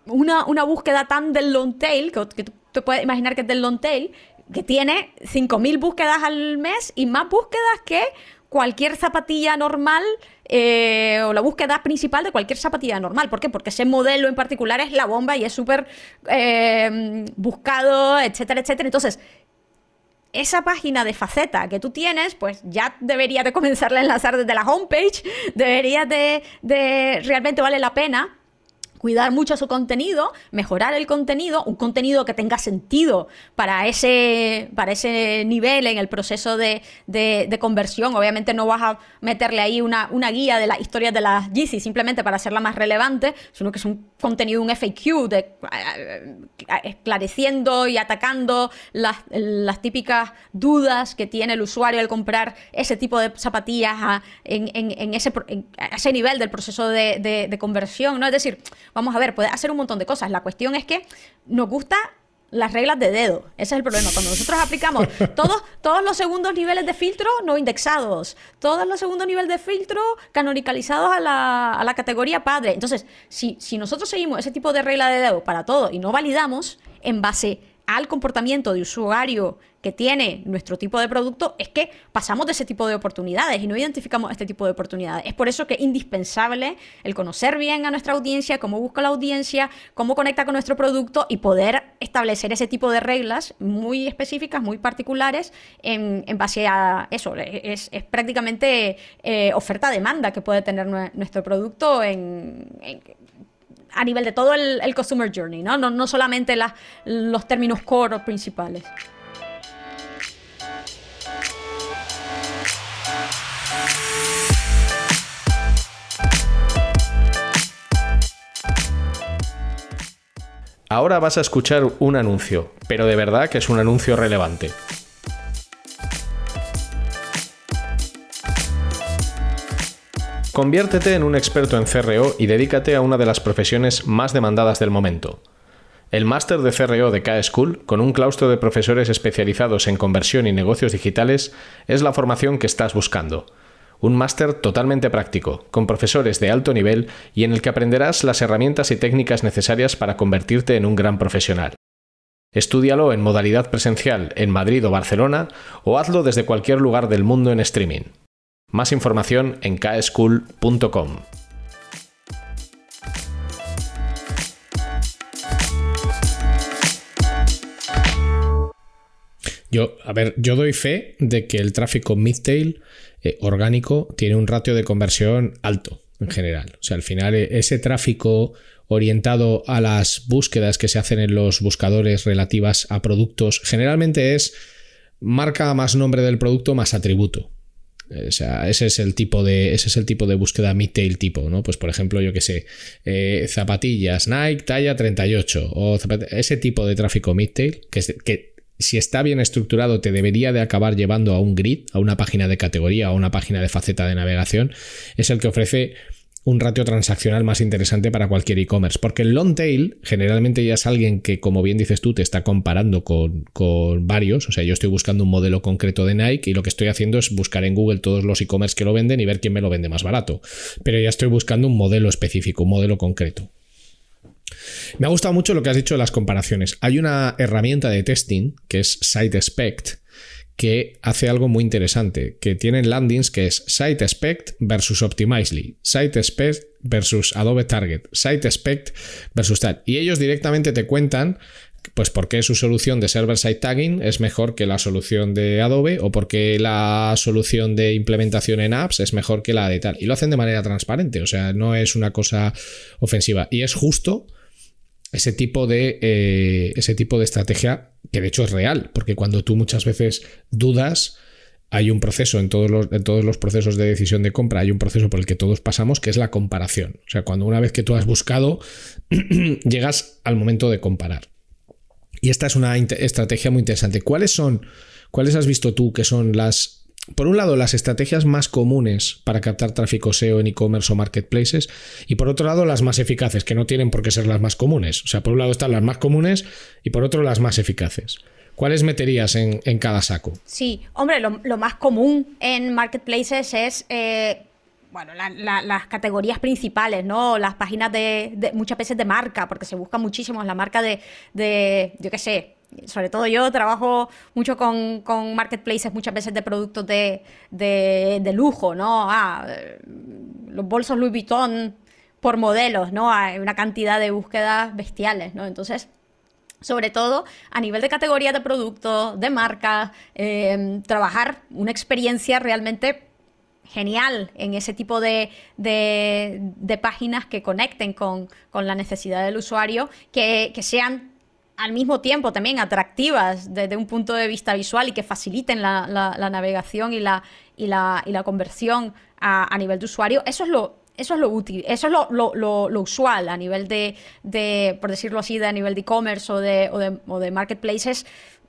una, una, búsqueda tan del long tail, que, que, te puedes imaginar que es del long tail, que tiene 5.000 búsquedas al mes y más búsquedas que cualquier zapatilla normal eh, o la búsqueda principal de cualquier zapatilla normal. ¿Por qué? Porque ese modelo en particular es la bomba y es súper eh, buscado, etcétera, etcétera. Entonces, esa página de faceta que tú tienes, pues ya debería de comenzar a enlazar desde la homepage, debería de, de realmente vale la pena cuidar mucho su contenido, mejorar el contenido, un contenido que tenga sentido para ese, para ese nivel en el proceso de, conversión. Obviamente no vas a meterle ahí una, una guía de las historias de las Yeezy simplemente para hacerla más relevante, sino que es un contenido, un FAQ, de, eh, esclareciendo y atacando las, las, típicas dudas que tiene el usuario al comprar ese tipo de zapatillas en, en, ese, ese nivel del proceso de, de conversión. ¿no? Es decir, Vamos a ver, puede hacer un montón de cosas. La cuestión es que nos gusta las reglas de dedo. Ese es el problema. Cuando nosotros aplicamos todos, todos los segundos niveles de filtro no indexados, todos los segundos niveles de filtro canonicalizados a la, a la categoría padre. Entonces, si, si nosotros seguimos ese tipo de regla de dedo para todo y no validamos en base al comportamiento de usuario que tiene nuestro tipo de producto es que pasamos de ese tipo de oportunidades y no identificamos este tipo de oportunidades. Es por eso que es indispensable el conocer bien a nuestra audiencia, cómo busca la audiencia, cómo conecta con nuestro producto y poder establecer ese tipo de reglas muy específicas, muy particulares en, base a eso. Es, prácticamente eh, oferta-demanda que puede tener nuestro producto a nivel de todo el, Customer Journey, ¿no? No, solamente los términos core principales. Ahora vas a escuchar un anuncio, pero de verdad que es un anuncio relevante. Conviértete en un experto en CRO y dedícate a una de las profesiones más demandadas del momento. El máster de CRO de K-School, con un claustro de profesores especializados en conversión y negocios digitales, es la formación que estás buscando. Un máster totalmente práctico, con profesores de alto nivel y en el que aprenderás las herramientas y técnicas necesarias para convertirte en un gran profesional. Estúdialo en modalidad presencial en Madrid o Barcelona o hazlo desde cualquier lugar del mundo en streaming. Más información en kschool.com. Yo, a ver, yo doy fe de que el tráfico midtail eh, orgánico tiene un ratio de conversión alto en general. O sea, al final eh, ese tráfico orientado a las búsquedas que se hacen en los buscadores relativas a productos, generalmente es marca más nombre del producto más atributo. O sea, ese es el tipo de, ese es el tipo de búsqueda midtail tipo, ¿no? Pues por ejemplo, yo que sé, eh, zapatillas Nike talla 38 o ese tipo de tráfico midtail que, que si está bien estructurado te debería de acabar llevando a un grid, a una página de categoría, a una página de faceta de navegación, es el que ofrece un ratio transaccional más interesante para cualquier e-commerce. Porque el long tail generalmente ya es alguien que, como bien dices tú, te está comparando con, varios. O sea, yo estoy buscando un modelo concreto de Nike y lo que estoy haciendo es buscar en Google todos los e-commerce que lo venden y ver quién me lo vende más barato. Pero ya estoy buscando un modelo específico, un modelo concreto. Me ha gustado mucho lo que has dicho de las comparaciones. Hay una herramienta de testing que es SiteSpect que hace algo muy interesante, que tienen landings que es SiteSpect versus Optimizely, SiteSpect versus Adobe Target, SiteSpect versus tal. Y ellos directamente te cuentan pues por qué su solución de server-side tagging es mejor que la solución de Adobe o por qué la solución de implementación en apps es mejor que la de tal. Y lo hacen de manera transparente, o sea, no es una cosa ofensiva. Y es justo ese tipo de, eh, ese tipo de estrategia que de hecho es real, porque cuando tú muchas veces dudas, hay un proceso en todos, los, en todos los procesos de decisión de compra, hay un proceso por el que todos pasamos que es la comparación. O sea, cuando una vez que tú has buscado, llegas al momento de comparar. Y esta es una estrategia muy interesante. ¿Cuáles son, cuáles has visto tú que son las por un lado, las estrategias más comunes para captar tráfico SEO en e-commerce o marketplaces, y por otro lado, las más eficaces, que no tienen por qué ser las más comunes. O sea, por un lado están las más comunes y por otro las más eficaces. ¿Cuáles meterías en, cada saco? Sí, hombre, lo, más común en marketplaces es eh, bueno, las categorías principales, ¿no? Las páginas de, muchas veces de marca, porque se busca muchísimo la marca de, de yo qué sé, sobre todo yo trabajo mucho con, marketplaces muchas veces de productos de, lujo, ¿no? Ah, los bolsos Louis Vuitton por modelos, ¿no? Hay una cantidad de búsquedas bestiales, ¿no? Entonces, sobre todo a nivel de categoría de producto, de marca, eh, trabajar una experiencia realmente genial en ese tipo de, páginas que conecten con, la necesidad del usuario, que, sean al mismo tiempo también atractivas desde un punto de vista visual y que faciliten la, navegación y la, y la, y la conversión a, nivel de usuario. Eso es lo, eso es lo útil, eso es lo, usual a nivel de, por decirlo así, de a nivel de e-commerce o de, o de, o de marketplaces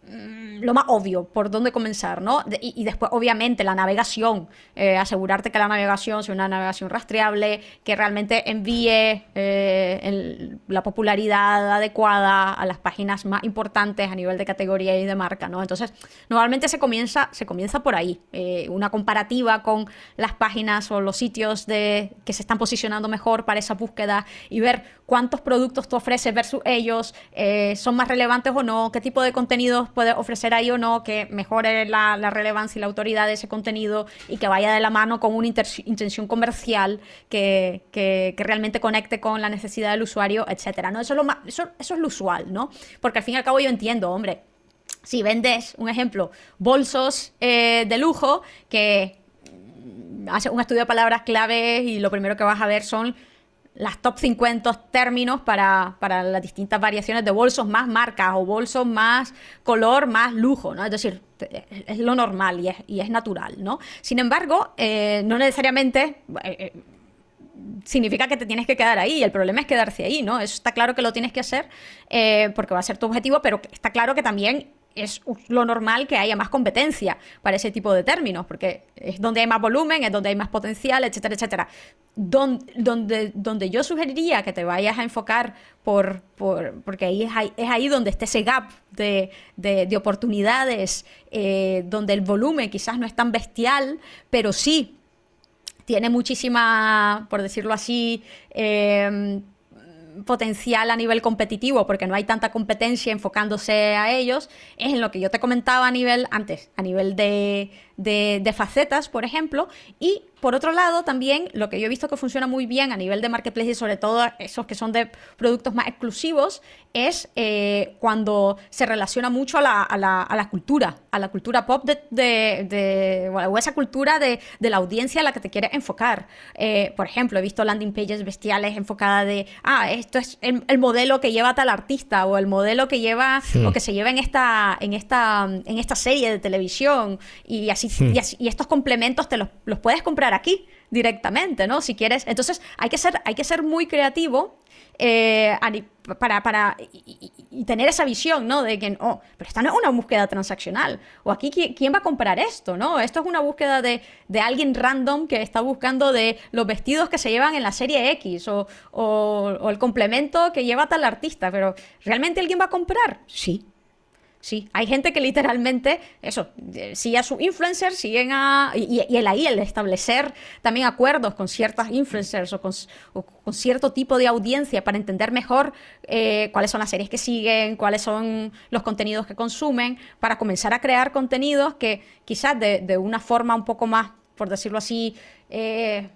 lo más obvio, por dónde comenzar, ¿no? y, después, obviamente, la navegación, eh, asegurarte que la navegación sea una navegación rastreable, que realmente envíe eh, la popularidad adecuada a las páginas más importantes a nivel de categoría y de marca, ¿no? Entonces, normalmente se comienza, se comienza por ahí, eh, una comparativa con las páginas o los sitios de, que se están posicionando mejor para esa búsqueda y ver cuántos productos tú ofreces versus ellos, son más relevantes o no, qué tipo de contenidos puede ofrecer ahí o no, que mejore la, relevancia y la autoridad de ese contenido y que vaya de la mano con una intención comercial que, realmente conecte con la necesidad del usuario, etcétera. ¿no? Eso, es lo eso, es lo usual, ¿no? Porque al fin y al cabo yo entiendo, hombre, si vendes, un ejemplo, bolsos eh, de lujo que hace un estudio de palabras claves y lo primero que vas a ver son las top 50 términos para, las distintas variaciones de bolsos más marcas o bolsos más color, más lujo, ¿no? Es decir, es lo normal y es, y es natural, ¿no? Sin embargo, eh, no necesariamente... Eh, eh, significa que te tienes que quedar ahí. El problema es quedarse ahí, ¿no? Eso está claro que lo tienes que hacer porque va a ser tu objetivo, pero está claro que también es lo normal que haya más competencia para ese tipo de términos, porque es donde hay más volumen, es donde hay más potencial, etcétera, etcétera. Donde, donde yo sugeriría que te vayas a enfocar por, porque ahí es, ahí es, ahí donde está ese gap de, oportunidades, eh, donde el volumen quizás no es tan bestial, pero sí tiene muchísima, por decirlo así, eh, potencial a nivel competitivo, porque no hay tanta competencia enfocándose a ellos, es en lo que yo te comentaba a nivel antes, a nivel de, de, facetas, por ejemplo, y por otro lado, también lo que yo he visto que funciona muy bien a nivel de marketplace y sobre todo esos que son de productos más exclusivos, es eh, cuando se relaciona mucho a la, a, la, a la, cultura, a la cultura pop de, de, o esa cultura de, la audiencia a la que te quieres enfocar. Eh, por ejemplo, he visto landing pages bestiales enfocadas de, ah, esto es el, modelo que lleva tal artista o el modelo que lleva o que se lleva en esta, en esta, en esta serie de televisión y así Hmm. Y, estos complementos te los, puedes comprar aquí directamente, ¿no? Si quieres. Entonces hay que ser, hay que ser muy creativo eh, para, para y, tener esa visión, ¿no? De que, oh, pero esta no es una búsqueda transaccional. O aquí, ¿quién, va a comprar esto, no? Esto es una búsqueda de, alguien random que está buscando de los vestidos que se llevan en la serie X o, o el complemento que lleva tal artista. Pero, ¿realmente alguien va a comprar? Sí, Sí, hay gente que literalmente, eso, sigue a su influencer, siguen a. Y, el ahí, el establecer también acuerdos con ciertas influencers o con, cierto tipo de audiencia para entender mejor eh, cuáles son las series que siguen, cuáles son los contenidos que consumen, para comenzar a crear contenidos que quizás de, una forma un poco más, por decirlo así, eh,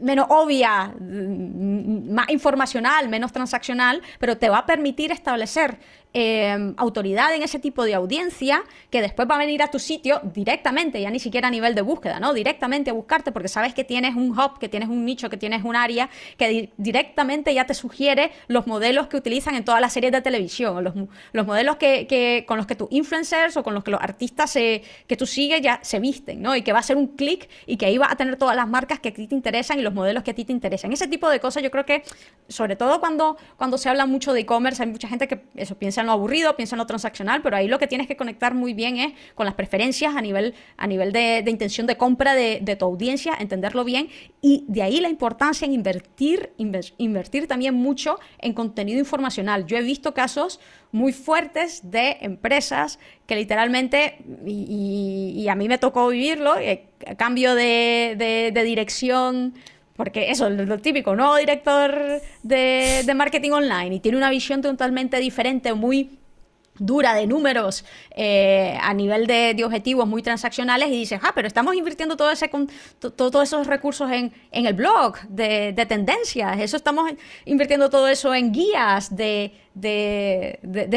menos obvia, más informacional, menos transaccional, pero te va a permitir establecer Em, autoridad en ese tipo de audiencia que después va a venir a tu sitio directamente, ya ni siquiera a nivel de búsqueda, ¿no? Directamente a buscarte porque sabes que tienes un hub, que tienes un nicho, que tienes un área que directamente ya te sugiere los modelos que utilizan en todas las series de televisión, los, los modelos que, con los que tus influencers o con los que los artistas que tú sigues ya se visten, ¿no? Y que va a ser un clic y que ahí va a tener todas las marcas que a ti te interesan y los modelos que a ti te interesan. Ese tipo de cosas yo creo que, sobre todo cuando, cuando se habla mucho de e-commerce, hay mucha gente que eso piensa lo aburrido, piensa en lo transaccional, pero ahí lo que tienes que conectar muy bien es con las preferencias a nivel, a nivel de, intención de compra de, tu audiencia, entenderlo bien, y de ahí la importancia en invertir, invertir también mucho en contenido informacional. Yo he visto casos muy fuertes de empresas que literalmente, y, a mí me tocó vivirlo, eh, cambio de, de dirección porque eso, es lo típico, nuevo director de, marketing online y tiene una visión totalmente diferente, muy dura de números eh, a nivel de, objetivos muy transaccionales y dices, ah, pero estamos invirtiendo todo ese, todos esos recursos en, el blog de, tendencias, eso estamos invirtiendo todo eso en guías de,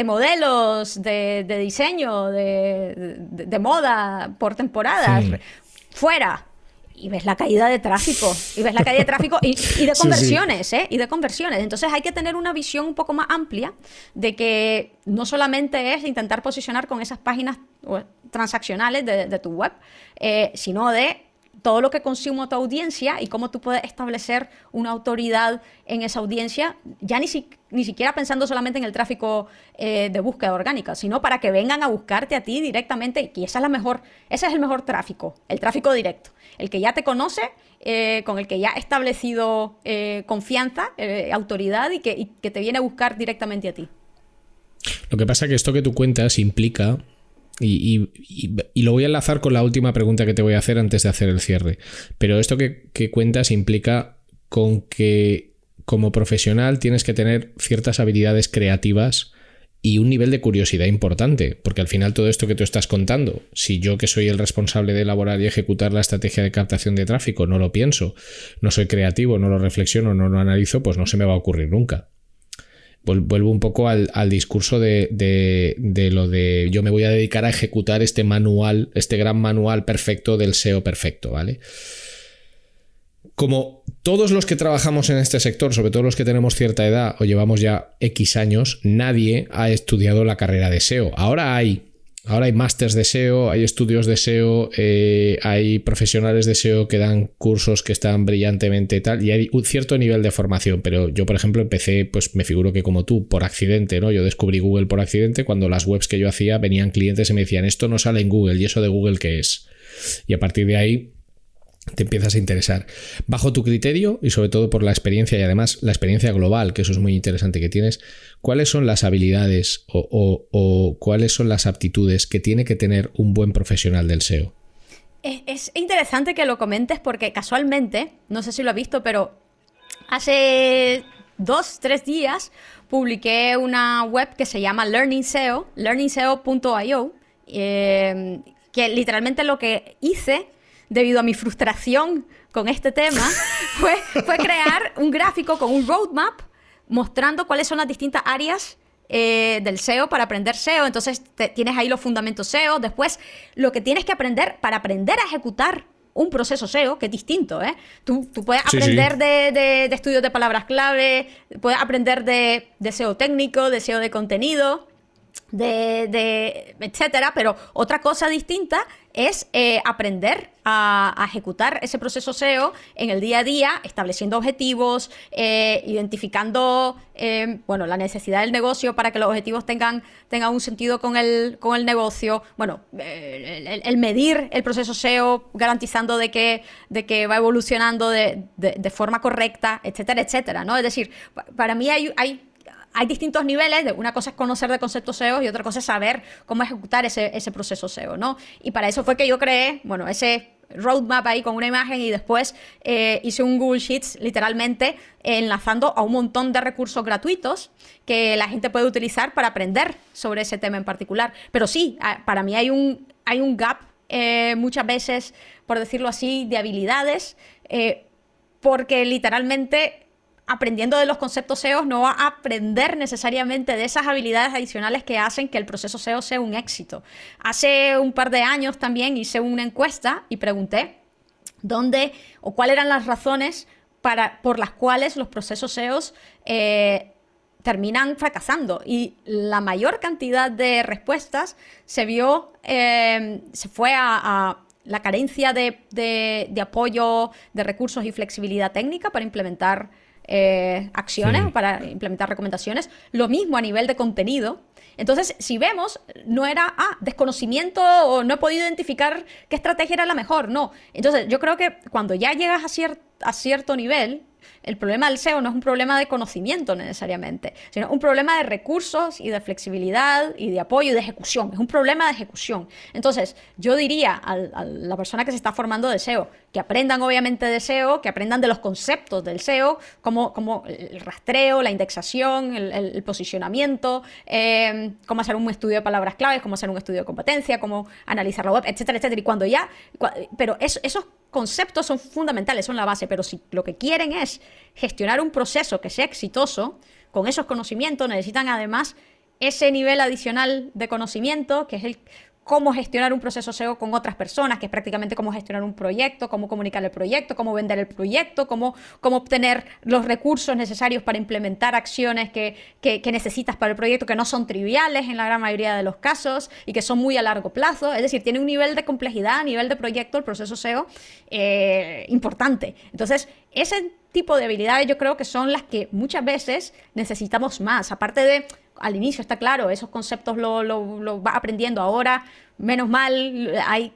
modelos, de, diseño, de, moda por temporadas. Fuera, y ves la caída de tráfico, y ves la caída de tráfico y, de conversiones, ¿eh? Y de conversiones. Entonces hay que tener una visión un poco más amplia de que no solamente es intentar posicionar con esas páginas transaccionales de, tu web, eh, sino de todo lo que consume tu audiencia y cómo tú puedes establecer una autoridad en esa audiencia, ya ni, ni siquiera pensando solamente en el tráfico eh, de búsqueda orgánica, sino para que vengan a buscarte a ti directamente, y esa es la mejor, ese es el mejor tráfico, el tráfico directo, el que ya te conoce, eh, con el que ya ha establecido eh, confianza, autoridad y que, y que te viene a buscar directamente a ti. Lo que pasa es que esto que tú cuentas implica y, lo voy a enlazar con la última pregunta que te voy a hacer antes de hacer el cierre. Pero esto que, cuentas implica con que como profesional tienes que tener ciertas habilidades creativas y un nivel de curiosidad importante, porque al final todo esto que tú estás contando, si yo que soy el responsable de elaborar y ejecutar la estrategia de captación de tráfico no lo pienso, no soy creativo, no lo reflexiono, no lo analizo, pues no se me va a ocurrir nunca vuelvo un poco al, discurso de, de, lo de yo me voy a dedicar a ejecutar este manual, este gran manual perfecto del SEO perfecto, ¿vale? Como todos los que trabajamos en este sector, sobre todo los que tenemos cierta edad o llevamos ya X años, nadie ha estudiado la carrera de SEO. Ahora hay Ahora hay másters de SEO, hay estudios de SEO, eh, hay profesionales de SEO que dan cursos que están brillantemente tal, y hay un cierto nivel de formación, pero yo, por ejemplo, empecé, pues me figuro que como tú, por accidente, ¿no? Yo descubrí Google por accidente cuando las webs que yo hacía venían clientes y me decían, esto no sale en Google, ¿y eso de Google qué es? Y a partir de ahí te empiezas a interesar. Bajo tu criterio y sobre todo por la experiencia y además la experiencia global, que eso es muy interesante que tienes, ¿cuáles son las habilidades o, cuáles son las aptitudes que tiene que tener un buen profesional del SEO? Es, interesante que lo comentes porque casualmente, no sé si lo has visto, pero hace dos, tres días publiqué una web que se llama Learning SEO, learningseo.io, eh, que literalmente lo que hice debido a mi frustración con este tema, fue, fue crear un gráfico con un roadmap mostrando cuáles son las distintas áreas eh, del SEO para aprender SEO. Entonces tienes ahí los fundamentos SEO. Después, lo que tienes que aprender para aprender a ejecutar un proceso SEO, que es distinto, ¿eh? Tú, puedes aprender De, de, estudios de palabras clave, puedes aprender de, de SEO técnico, de SEO de contenido, de, de etcétera, pero otra cosa distinta es eh, aprender a, ejecutar ese proceso SEO en el día a día, estableciendo objetivos, eh, identificando eh, bueno, la necesidad del negocio para que los objetivos tengan, tengan un sentido con el, con el negocio, bueno, el, medir el proceso SEO, garantizando de que, de que va evolucionando de, de, forma correcta, etcétera, etcétera, ¿no? Es decir, para mí hay, hay hay distintos niveles, de, una cosa es conocer de conceptos SEO y otra cosa es saber cómo ejecutar ese, proceso SEO, ¿no? Y para eso fue que yo creé, bueno, ese roadmap ahí con una imagen y después eh, hice un Google Sheets literalmente enlazando a un montón de recursos gratuitos que la gente puede utilizar para aprender sobre ese tema en particular. Pero sí, para mí hay un, hay un gap eh, muchas veces, por decirlo así, de habilidades, eh, porque literalmente aprendiendo de los conceptos SEO no va a aprender necesariamente de esas habilidades adicionales que hacen que el proceso SEO sea un éxito. Hace un par de años también hice una encuesta y pregunté dónde o cuáles eran las razones para, por las cuales los procesos SEO eh, terminan fracasando. Y la mayor cantidad de respuestas se vio, eh, se fue a, la carencia de, de, apoyo, de recursos y flexibilidad técnica para implementar eh, acciones, para implementar recomendaciones. Lo mismo a nivel de contenido. Entonces, si vemos, no era, ah, desconocimiento o no he podido identificar qué estrategia era la mejor, no. Entonces, yo creo que cuando ya llegas a, a cierto nivel, el problema del SEO no es un problema de conocimiento necesariamente, sino un problema de recursos y de flexibilidad y de apoyo y de ejecución. Es un problema de ejecución. Entonces, yo diría a, la persona que se está formando de SEO, que aprendan obviamente de SEO, que aprendan de los conceptos del SEO, como, como el rastreo, la indexación, el, posicionamiento, eh, cómo hacer un estudio de palabras claves, cómo hacer un estudio de competencia, cómo analizar la web, etcétera, etcétera. Y cuando ya, pero esos conceptos son fundamentales, son la base, pero si lo que quieren es gestionar un proceso que sea exitoso, con esos conocimientos necesitan además ese nivel adicional de conocimiento, que es el cómo gestionar un proceso SEO con otras personas, que es prácticamente cómo gestionar un proyecto, cómo comunicar el proyecto, cómo vender el proyecto, cómo, cómo obtener los recursos necesarios para implementar acciones que, necesitas para el proyecto, que no son triviales en la gran mayoría de los casos y que son muy a largo plazo. Es decir, tiene un nivel de complejidad a nivel de proyecto el proceso SEO eh, importante. Entonces, ese tipo de habilidades yo creo que son las que muchas veces necesitamos más, aparte de al inicio, está claro, esos conceptos lo, lo, va aprendiendo ahora, menos mal, hay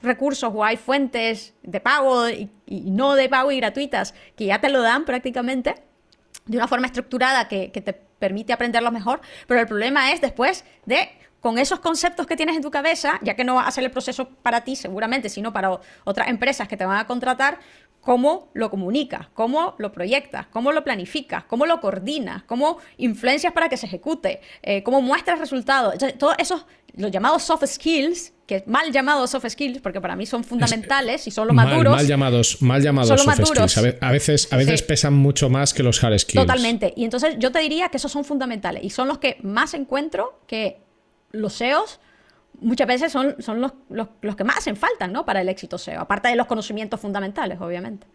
recursos o hay fuentes de pago y, no de pago y gratuitas que ya te lo dan prácticamente de una forma estructurada que, que te permite aprenderlo mejor, pero el problema es después de con esos conceptos que tienes en tu cabeza, ya que no va a ser el proceso para ti seguramente, sino para otras empresas que te van a contratar, cómo lo comunicas, cómo lo proyectas, cómo lo planificas, cómo lo coordinas, cómo influencias para que se ejecute, eh, cómo muestras resultados. todos esos, los llamados soft skills, que mal llamados soft skills, porque para mí son fundamentales y son los maduros. Mal llamados, mal llamados soft skills. A veces, a veces pesan mucho más que los hard skills. Totalmente. Y entonces yo te diría que esos son fundamentales y son los que más encuentro que los SEOs muchas veces son, son los, los, que más hacen falta ¿no? para el éxito SEO, aparte de los conocimientos fundamentales, obviamente.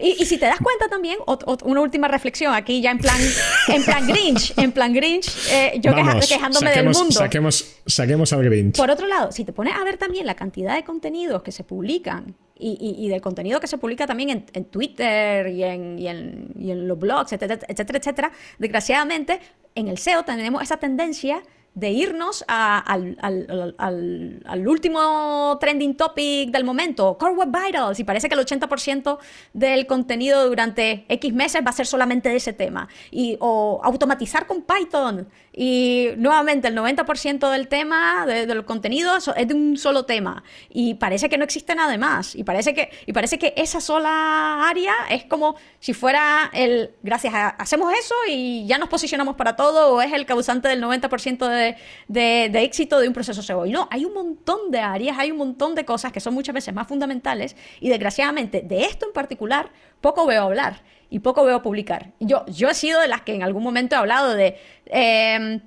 Y, si te das cuenta también, una última reflexión aquí ya en plan, en plan Grinch, en plan Grinch, eh, yo quejándome del mundo. Saquemos, saquemos al Grinch. Por otro lado, si te pones a ver también la cantidad de contenidos que se publican y, y, del contenido que se publica también en, en Twitter y en, y en, y en los blogs, etcétera, etcétera, etcétera, desgraciadamente en el SEO tenemos esa tendencia de irnos al, último trending topic del momento, Core Web Vitals, y parece que el 80% del contenido durante X meses va a ser solamente de ese tema. Y, o automatizar con Python, y nuevamente el 90% del tema, del contenido, es de un solo tema. Y parece que no existe nada más. Y parece que, y parece que esa sola área es como si fuera el, gracias a, hacemos eso y ya nos posicionamos para todo, o es el causante del 90% de de, éxito de un proceso SEO. Y no, hay un montón de áreas, hay un montón de cosas que son muchas veces más fundamentales y desgraciadamente de esto en particular poco veo hablar y poco veo publicar. Yo, yo he sido de las que en algún momento he hablado de... Em,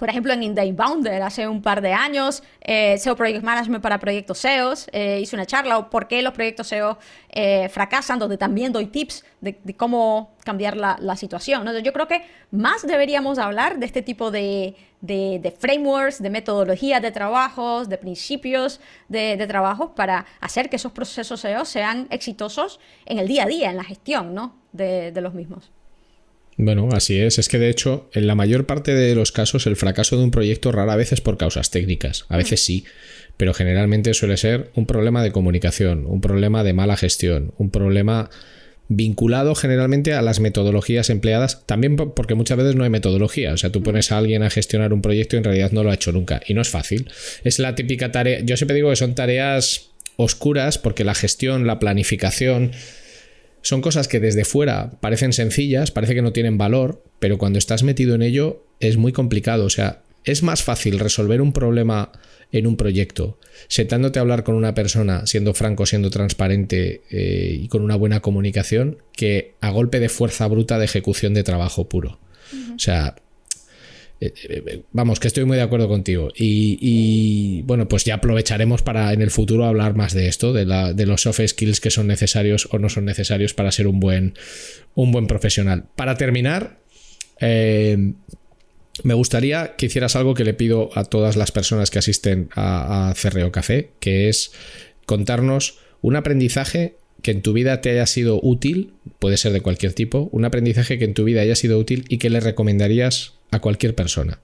por ejemplo, en Inday Bounder hace un par de años, eh, SEO Project Management para proyectos SEOs, eh, hice una charla por qué los proyectos SEO eh, fracasan, donde también doy tips de, cómo cambiar la, situación. Yo creo que más deberíamos hablar de este tipo de, frameworks, de metodologías de trabajos, de principios de, trabajo para hacer que esos procesos SEO sean exitosos en el día a día, en la gestión ¿no? de los mismos. Bueno, así es. Es que de hecho, en la mayor parte de los casos, el fracaso de un proyecto rara vez es por causas técnicas. A veces sí, pero generalmente suele ser un problema de comunicación, un problema de mala gestión, un problema vinculado generalmente a las metodologías empleadas, también porque muchas veces no hay metodología, o sea, tú pones a alguien a gestionar un proyecto y en realidad no lo ha hecho nunca, y no es fácil. Es la típica tarea, yo siempre digo que son tareas oscuras porque la gestión, la planificación, son cosas que desde fuera parecen sencillas, parece que no tienen valor, pero cuando estás metido en ello es muy complicado. O sea, es más fácil resolver un problema en un proyecto, sentándote a hablar con una persona, siendo franco, siendo transparente eh, y con una buena comunicación, que a golpe de fuerza bruta de ejecución de trabajo puro. O sea, vamos, que estoy muy de acuerdo contigo. Y, bueno, pues ya aprovecharemos para en el futuro hablar más de esto, de, los soft skills que son necesarios o no son necesarios para ser un buen, un buen profesional. Para terminar, eh, me gustaría que hicieras algo que le pido a todas las personas que asisten a, a Cerreo Café, que es contarnos un aprendizaje que en tu vida te haya sido útil, puede ser de cualquier tipo, un aprendizaje que en tu vida haya sido útil y que le recomendarías a cualquier persona.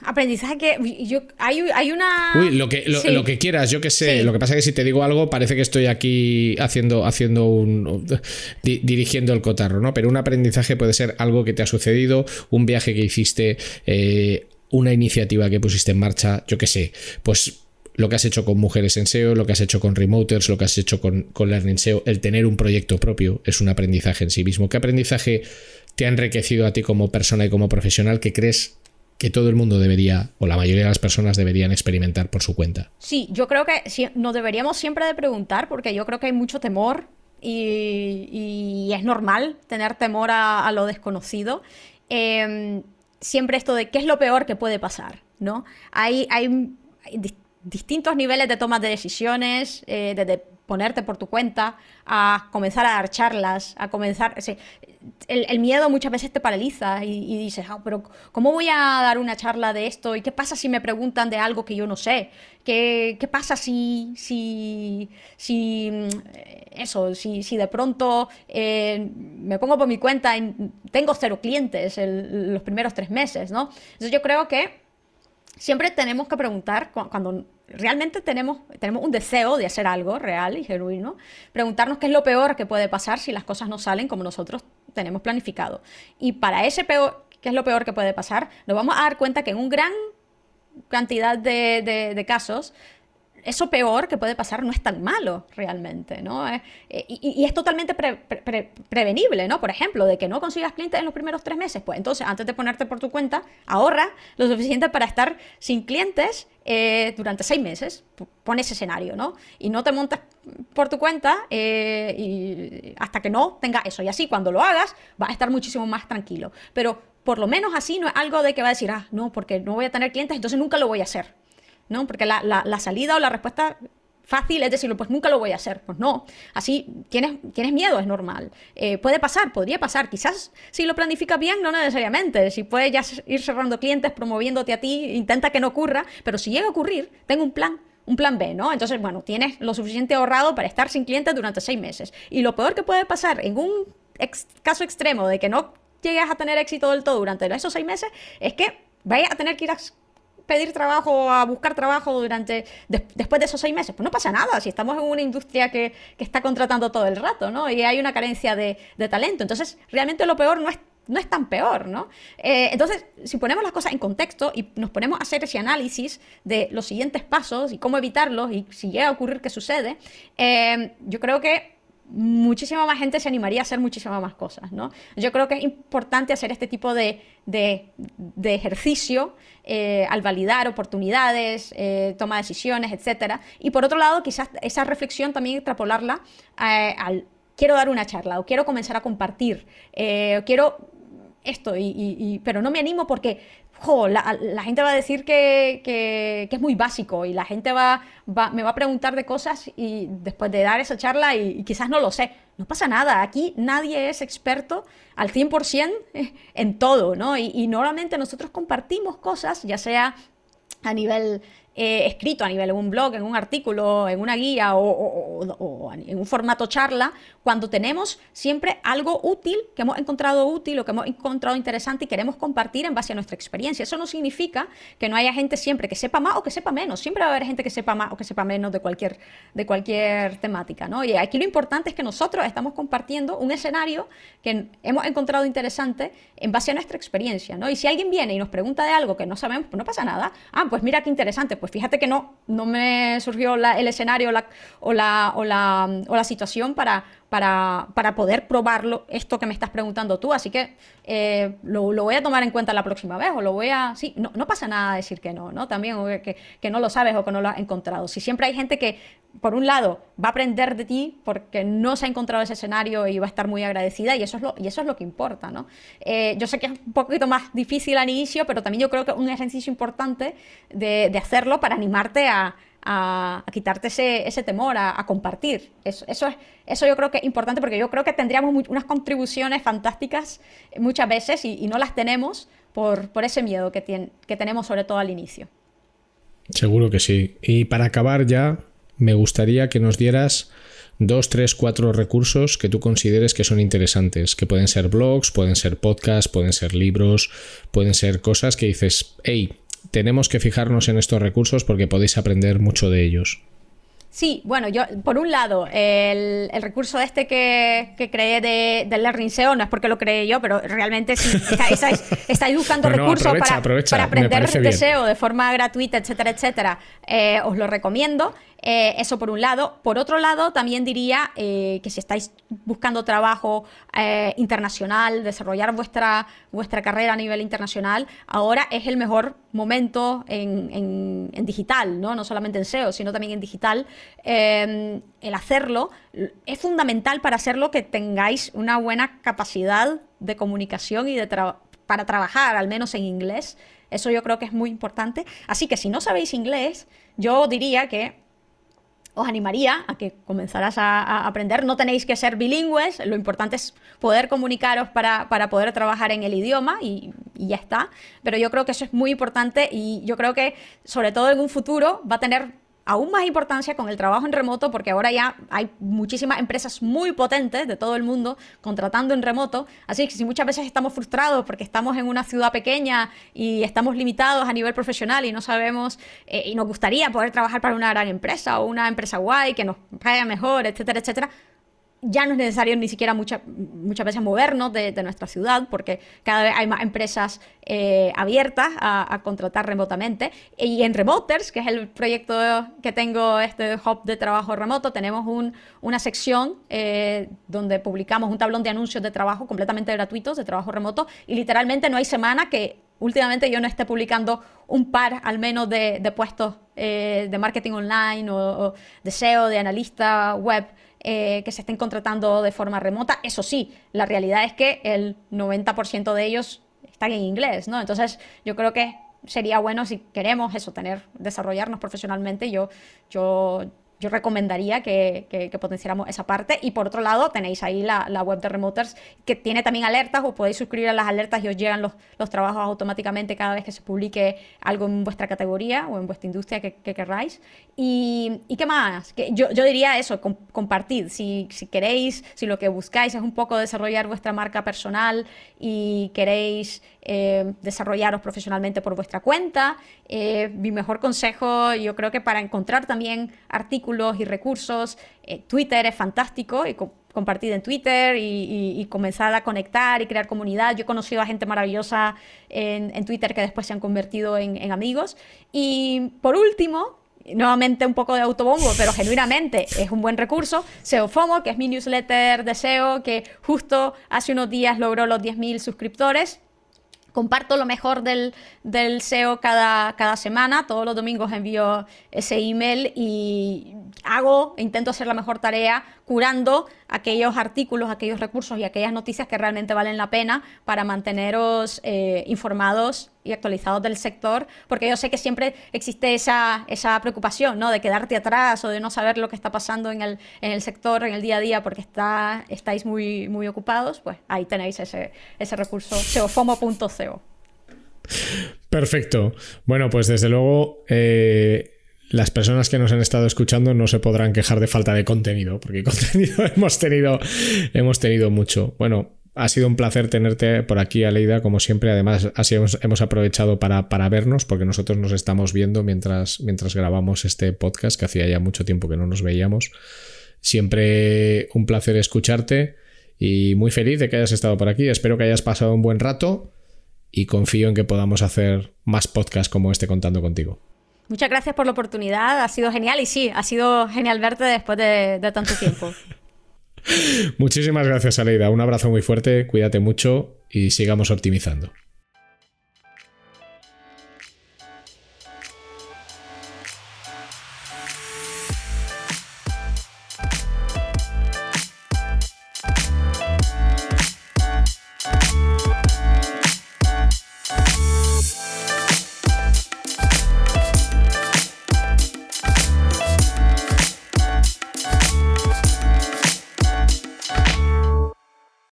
Aprendizaje que yo, hay, una. Uy, lo que, lo, que quieras, yo que sé. Lo que pasa es que si te digo algo, parece que estoy aquí haciendo, haciendo un. dirigiendo el cotarro, ¿no? Pero un aprendizaje puede ser algo que te ha sucedido, un viaje que hiciste, eh, una iniciativa que pusiste en marcha, yo que sé. Pues lo que has hecho con Mujeres en SEO, lo que has hecho con Remoters, lo que has hecho con, con Learning SEO, el tener un proyecto propio es un aprendizaje en sí mismo. ¿Qué aprendizaje te ha enriquecido a ti como persona y como profesional que crees que todo el mundo debería, o la mayoría de las personas deberían experimentar por su cuenta? Sí, yo creo que nos deberíamos siempre de preguntar, porque yo creo que hay mucho temor y, es normal tener temor a, lo desconocido. Em, siempre esto de qué es lo peor que puede pasar, ¿no? Hay, hay, distintos niveles de toma de decisiones, eh, desde ponerte por tu cuenta, a comenzar a dar charlas, a comenzar... el, miedo muchas veces te paraliza y, dices, ah, pero ¿cómo voy a dar una charla de esto? ¿Y qué pasa si me preguntan de algo que yo no sé? ¿Qué, qué pasa si, si, si, mm, eso, si, si de pronto eh, me pongo por mi cuenta y tengo cero clientes los primeros tres meses, ¿no? Entonces yo creo que siempre tenemos que preguntar cuando realmente tenemos, tenemos un deseo de hacer algo real y genuino, preguntarnos qué es lo peor que puede pasar si las cosas no salen como nosotros tenemos planificado. Y para ese peor, qué es lo peor que puede pasar, nos vamos a dar cuenta que en un gran cantidad de, de casos eso peor que puede pasar no es tan malo realmente, ¿no? Eh, eh, y, es totalmente prevenible, ¿no? Por ejemplo, de que no consigas clientes en los primeros tres meses, pues entonces antes de ponerte por tu cuenta, ahorra lo suficiente para estar sin clientes eh, durante seis meses. Pon ese escenario, ¿no? Y no te montes por tu cuenta y hasta que no tenga eso. Y así cuando lo hagas, vas a estar muchísimo más tranquilo. Pero por lo menos así no es algo de que va a decir, ah, no, porque no voy a tener clientes, entonces nunca lo voy a hacer. ¿No? Porque la, salida o la respuesta fácil es decirlo, pues nunca lo voy a hacer. Pues no, así tienes, tienes miedo, es normal. Eh, puede pasar, podría pasar. Quizás si lo planificas bien, no necesariamente. Si puedes ya ir cerrando clientes, promoviéndote a ti, intenta que no ocurra, pero si llega a ocurrir, tengo un plan. Un plan B, ¿no? Entonces, bueno, tienes lo suficiente ahorrado para estar sin clientes durante seis meses. Y lo peor que puede pasar en un caso extremo de que no llegues a tener éxito del todo durante esos seis meses es que vayas a tener que ir a pedir trabajo, a buscar trabajo durante después de esos seis meses? Pues no pasa nada, si estamos en una industria que, está contratando todo el rato, ¿no? Y hay una carencia de, talento. Entonces, realmente lo peor no es no es tan peor, ¿no? Eh, entonces, si ponemos las cosas en contexto y nos ponemos a hacer ese análisis de los siguientes pasos y cómo evitarlos y si llega a ocurrir qué sucede, eh, yo creo que muchísima más gente se animaría a hacer muchísimas más cosas, ¿no? Yo creo que es importante hacer este tipo de, ejercicio eh, al validar oportunidades, eh, toma decisiones, etc. Y por otro lado, quizás esa reflexión también extrapolarla eh, al quiero dar una charla o quiero comenzar a compartir, quiero esto, y, pero no me animo porque la, gente va a decir que, es muy básico y la gente va, me va a preguntar de cosas y después de dar esa charla y, quizás no lo sé. No pasa nada, aquí nadie es experto al 100% en todo, ¿no? Y normalmente nosotros compartimos cosas, ya sea a nivel eh, escrito a nivel de un blog, en un artículo, en una guía o, en un formato charla, cuando tenemos siempre algo útil que hemos encontrado útil o que hemos encontrado interesante y queremos compartir en base a nuestra experiencia. Eso no significa que no haya gente siempre que sepa más o que sepa menos. Siempre va a haber gente que sepa más o que sepa menos de cualquier, de cualquier temática. ¿no? Y aquí lo importante es que nosotros estamos compartiendo un escenario que hemos encontrado interesante en base a nuestra experiencia. ¿no? Y si alguien viene y nos pregunta de algo que no sabemos, pues no pasa nada. Ah, pues mira qué interesante. Pues pues fíjate que no, no me surgió el escenario o, la, o, la, situación para, para, para, poder probarlo, esto que me estás preguntando tú. Así que eh, lo, voy a tomar en cuenta la próxima vez o lo voy a... Sí, no, no pasa nada decir que no, ¿no? También que, que, no lo sabes o que no lo has encontrado. Si siempre hay gente que, por un lado, va a aprender de ti porque no se ha encontrado ese escenario y va a estar muy agradecida y eso es lo, y eso es lo que importa, ¿no? Eh, yo sé que es un poquito más difícil al inicio, pero también yo creo que es un ejercicio importante de, de hacerlo para animarte a a, quitarte ese, temor, a, compartir. Eso, eso, es, eso yo creo que es importante porque yo creo que tendríamos unas contribuciones fantásticas muchas veces y, no las tenemos por, por ese miedo que, que tenemos sobre todo al inicio. Seguro que sí. Y para acabar ya, me gustaría que nos dieras dos, tres, cuatro recursos que tú consideres que son interesantes, que pueden ser blogs, pueden ser podcasts, pueden ser libros, pueden ser cosas que dices, hey, tenemos que fijarnos en estos recursos porque podéis aprender mucho de ellos. Sí, bueno, yo, por un lado, el, recurso este que, creé de, del Learning SEO no es porque lo creé yo, pero realmente si estáis, buscando recursos para, aprender de SEO de forma gratuita, etcétera, etcétera, eh, os lo recomiendo. Eh, eso por un lado. Por otro lado, también diría eh, que si estáis buscando trabajo eh, internacional, desarrollar vuestra, vuestra carrera a nivel internacional, ahora es el mejor momento en, digital, ¿no? no solamente en SEO, sino también en digital. El hacerlo es fundamental para hacerlo que tengáis una buena capacidad de comunicación y de para trabajar, al menos en inglés. Eso yo creo que es muy importante. Así que si no sabéis inglés, yo diría que os animaría a que comenzaras a, aprender. No tenéis que ser bilingües, lo importante es poder comunicaros para, poder trabajar en el idioma y, y, ya está. Pero yo creo que eso es muy importante y yo creo que sobre todo en un futuro va a tener aún más importancia con el trabajo en remoto, porque ahora ya hay muchísimas empresas muy potentes de todo el mundo contratando en remoto. Así que si muchas veces estamos frustrados porque estamos en una ciudad pequeña y estamos limitados a nivel profesional y no sabemos, eh, y nos gustaría poder trabajar para una gran empresa o una empresa guay que nos pague mejor, etcétera, etcétera, ya no es necesario ni siquiera muchas veces movernos de, nuestra ciudad, porque cada vez hay más empresas eh, abiertas a, contratar remotamente. Y en Remoters, que es el proyecto que tengo, este hub de trabajo remoto, tenemos una sección eh, donde publicamos un tablón de anuncios de trabajo completamente gratuitos, de trabajo remoto, y literalmente no hay semana que últimamente yo no esté publicando un par al menos de, puestos eh, de marketing online o de SEO, de analista web eh, que se estén contratando de forma remota. Eso sí, la realidad es que el 90% de ellos están en inglés, ¿no? Entonces, yo creo que sería bueno si queremos eso, tener, desarrollarnos profesionalmente. Yo, yo yo recomendaría que, que, potenciáramos esa parte. Y por otro lado, tenéis ahí la, la, web de Remoters, que tiene también alertas, os podéis suscribir a las alertas y os llegan los, los, trabajos automáticamente cada vez que se publique algo en vuestra categoría o en vuestra industria que, que querráis. Y, y, qué más? Que yo, yo diría eso, compartid. Si, si queréis, si lo que buscáis es un poco desarrollar vuestra marca personal y queréis eh, desarrollaros profesionalmente por vuestra cuenta. Eh, mi mejor consejo, yo creo que para encontrar también artículos y recursos, eh, Twitter es fantástico y compartir en Twitter y, comenzar a conectar y crear comunidad. Yo he conocido a gente maravillosa en, Twitter que después se han convertido en, amigos. Y por último, nuevamente un poco de autobombo, pero genuinamente es un buen recurso. SEO FOMO, que es mi newsletter de SEO, que justo hace unos días logró los 10.000 suscriptores comparto lo mejor del, del SEO cada, cada, semana. Todos los domingos envío ese email y hago, intento hacer la mejor tarea curando aquellos artículos, aquellos recursos y aquellas noticias que realmente valen la pena para manteneros eh, informados y actualizados del sector, porque yo sé que siempre existe esa, esa preocupación, ¿no? De quedarte atrás o de no saber lo que está pasando en el, en el sector, en el día a día, porque está, estáis muy, muy ocupados, pues ahí tenéis ese, ese recurso, seofomo.co. Perfecto. Bueno, pues desde luego... Eh, las personas que nos han estado escuchando no se podrán quejar de falta de contenido, porque contenido hemos tenido, hemos tenido mucho. Bueno, ha sido un placer tenerte por aquí, Aleida, como siempre. Además, así hemos, aprovechado para, para, vernos, porque nosotros nos estamos viendo mientras, mientras grabamos este podcast, que hacía ya mucho tiempo que no nos veíamos. Siempre un placer escucharte y muy feliz de que hayas estado por aquí. Espero que hayas pasado un buen rato y confío en que podamos hacer más podcasts como este contando contigo. Muchas gracias por la oportunidad, ha sido genial y sí, ha sido genial verte después de, tanto tiempo. Muchísimas gracias, Aleida. Un abrazo muy fuerte, cuídate mucho y sigamos optimizando.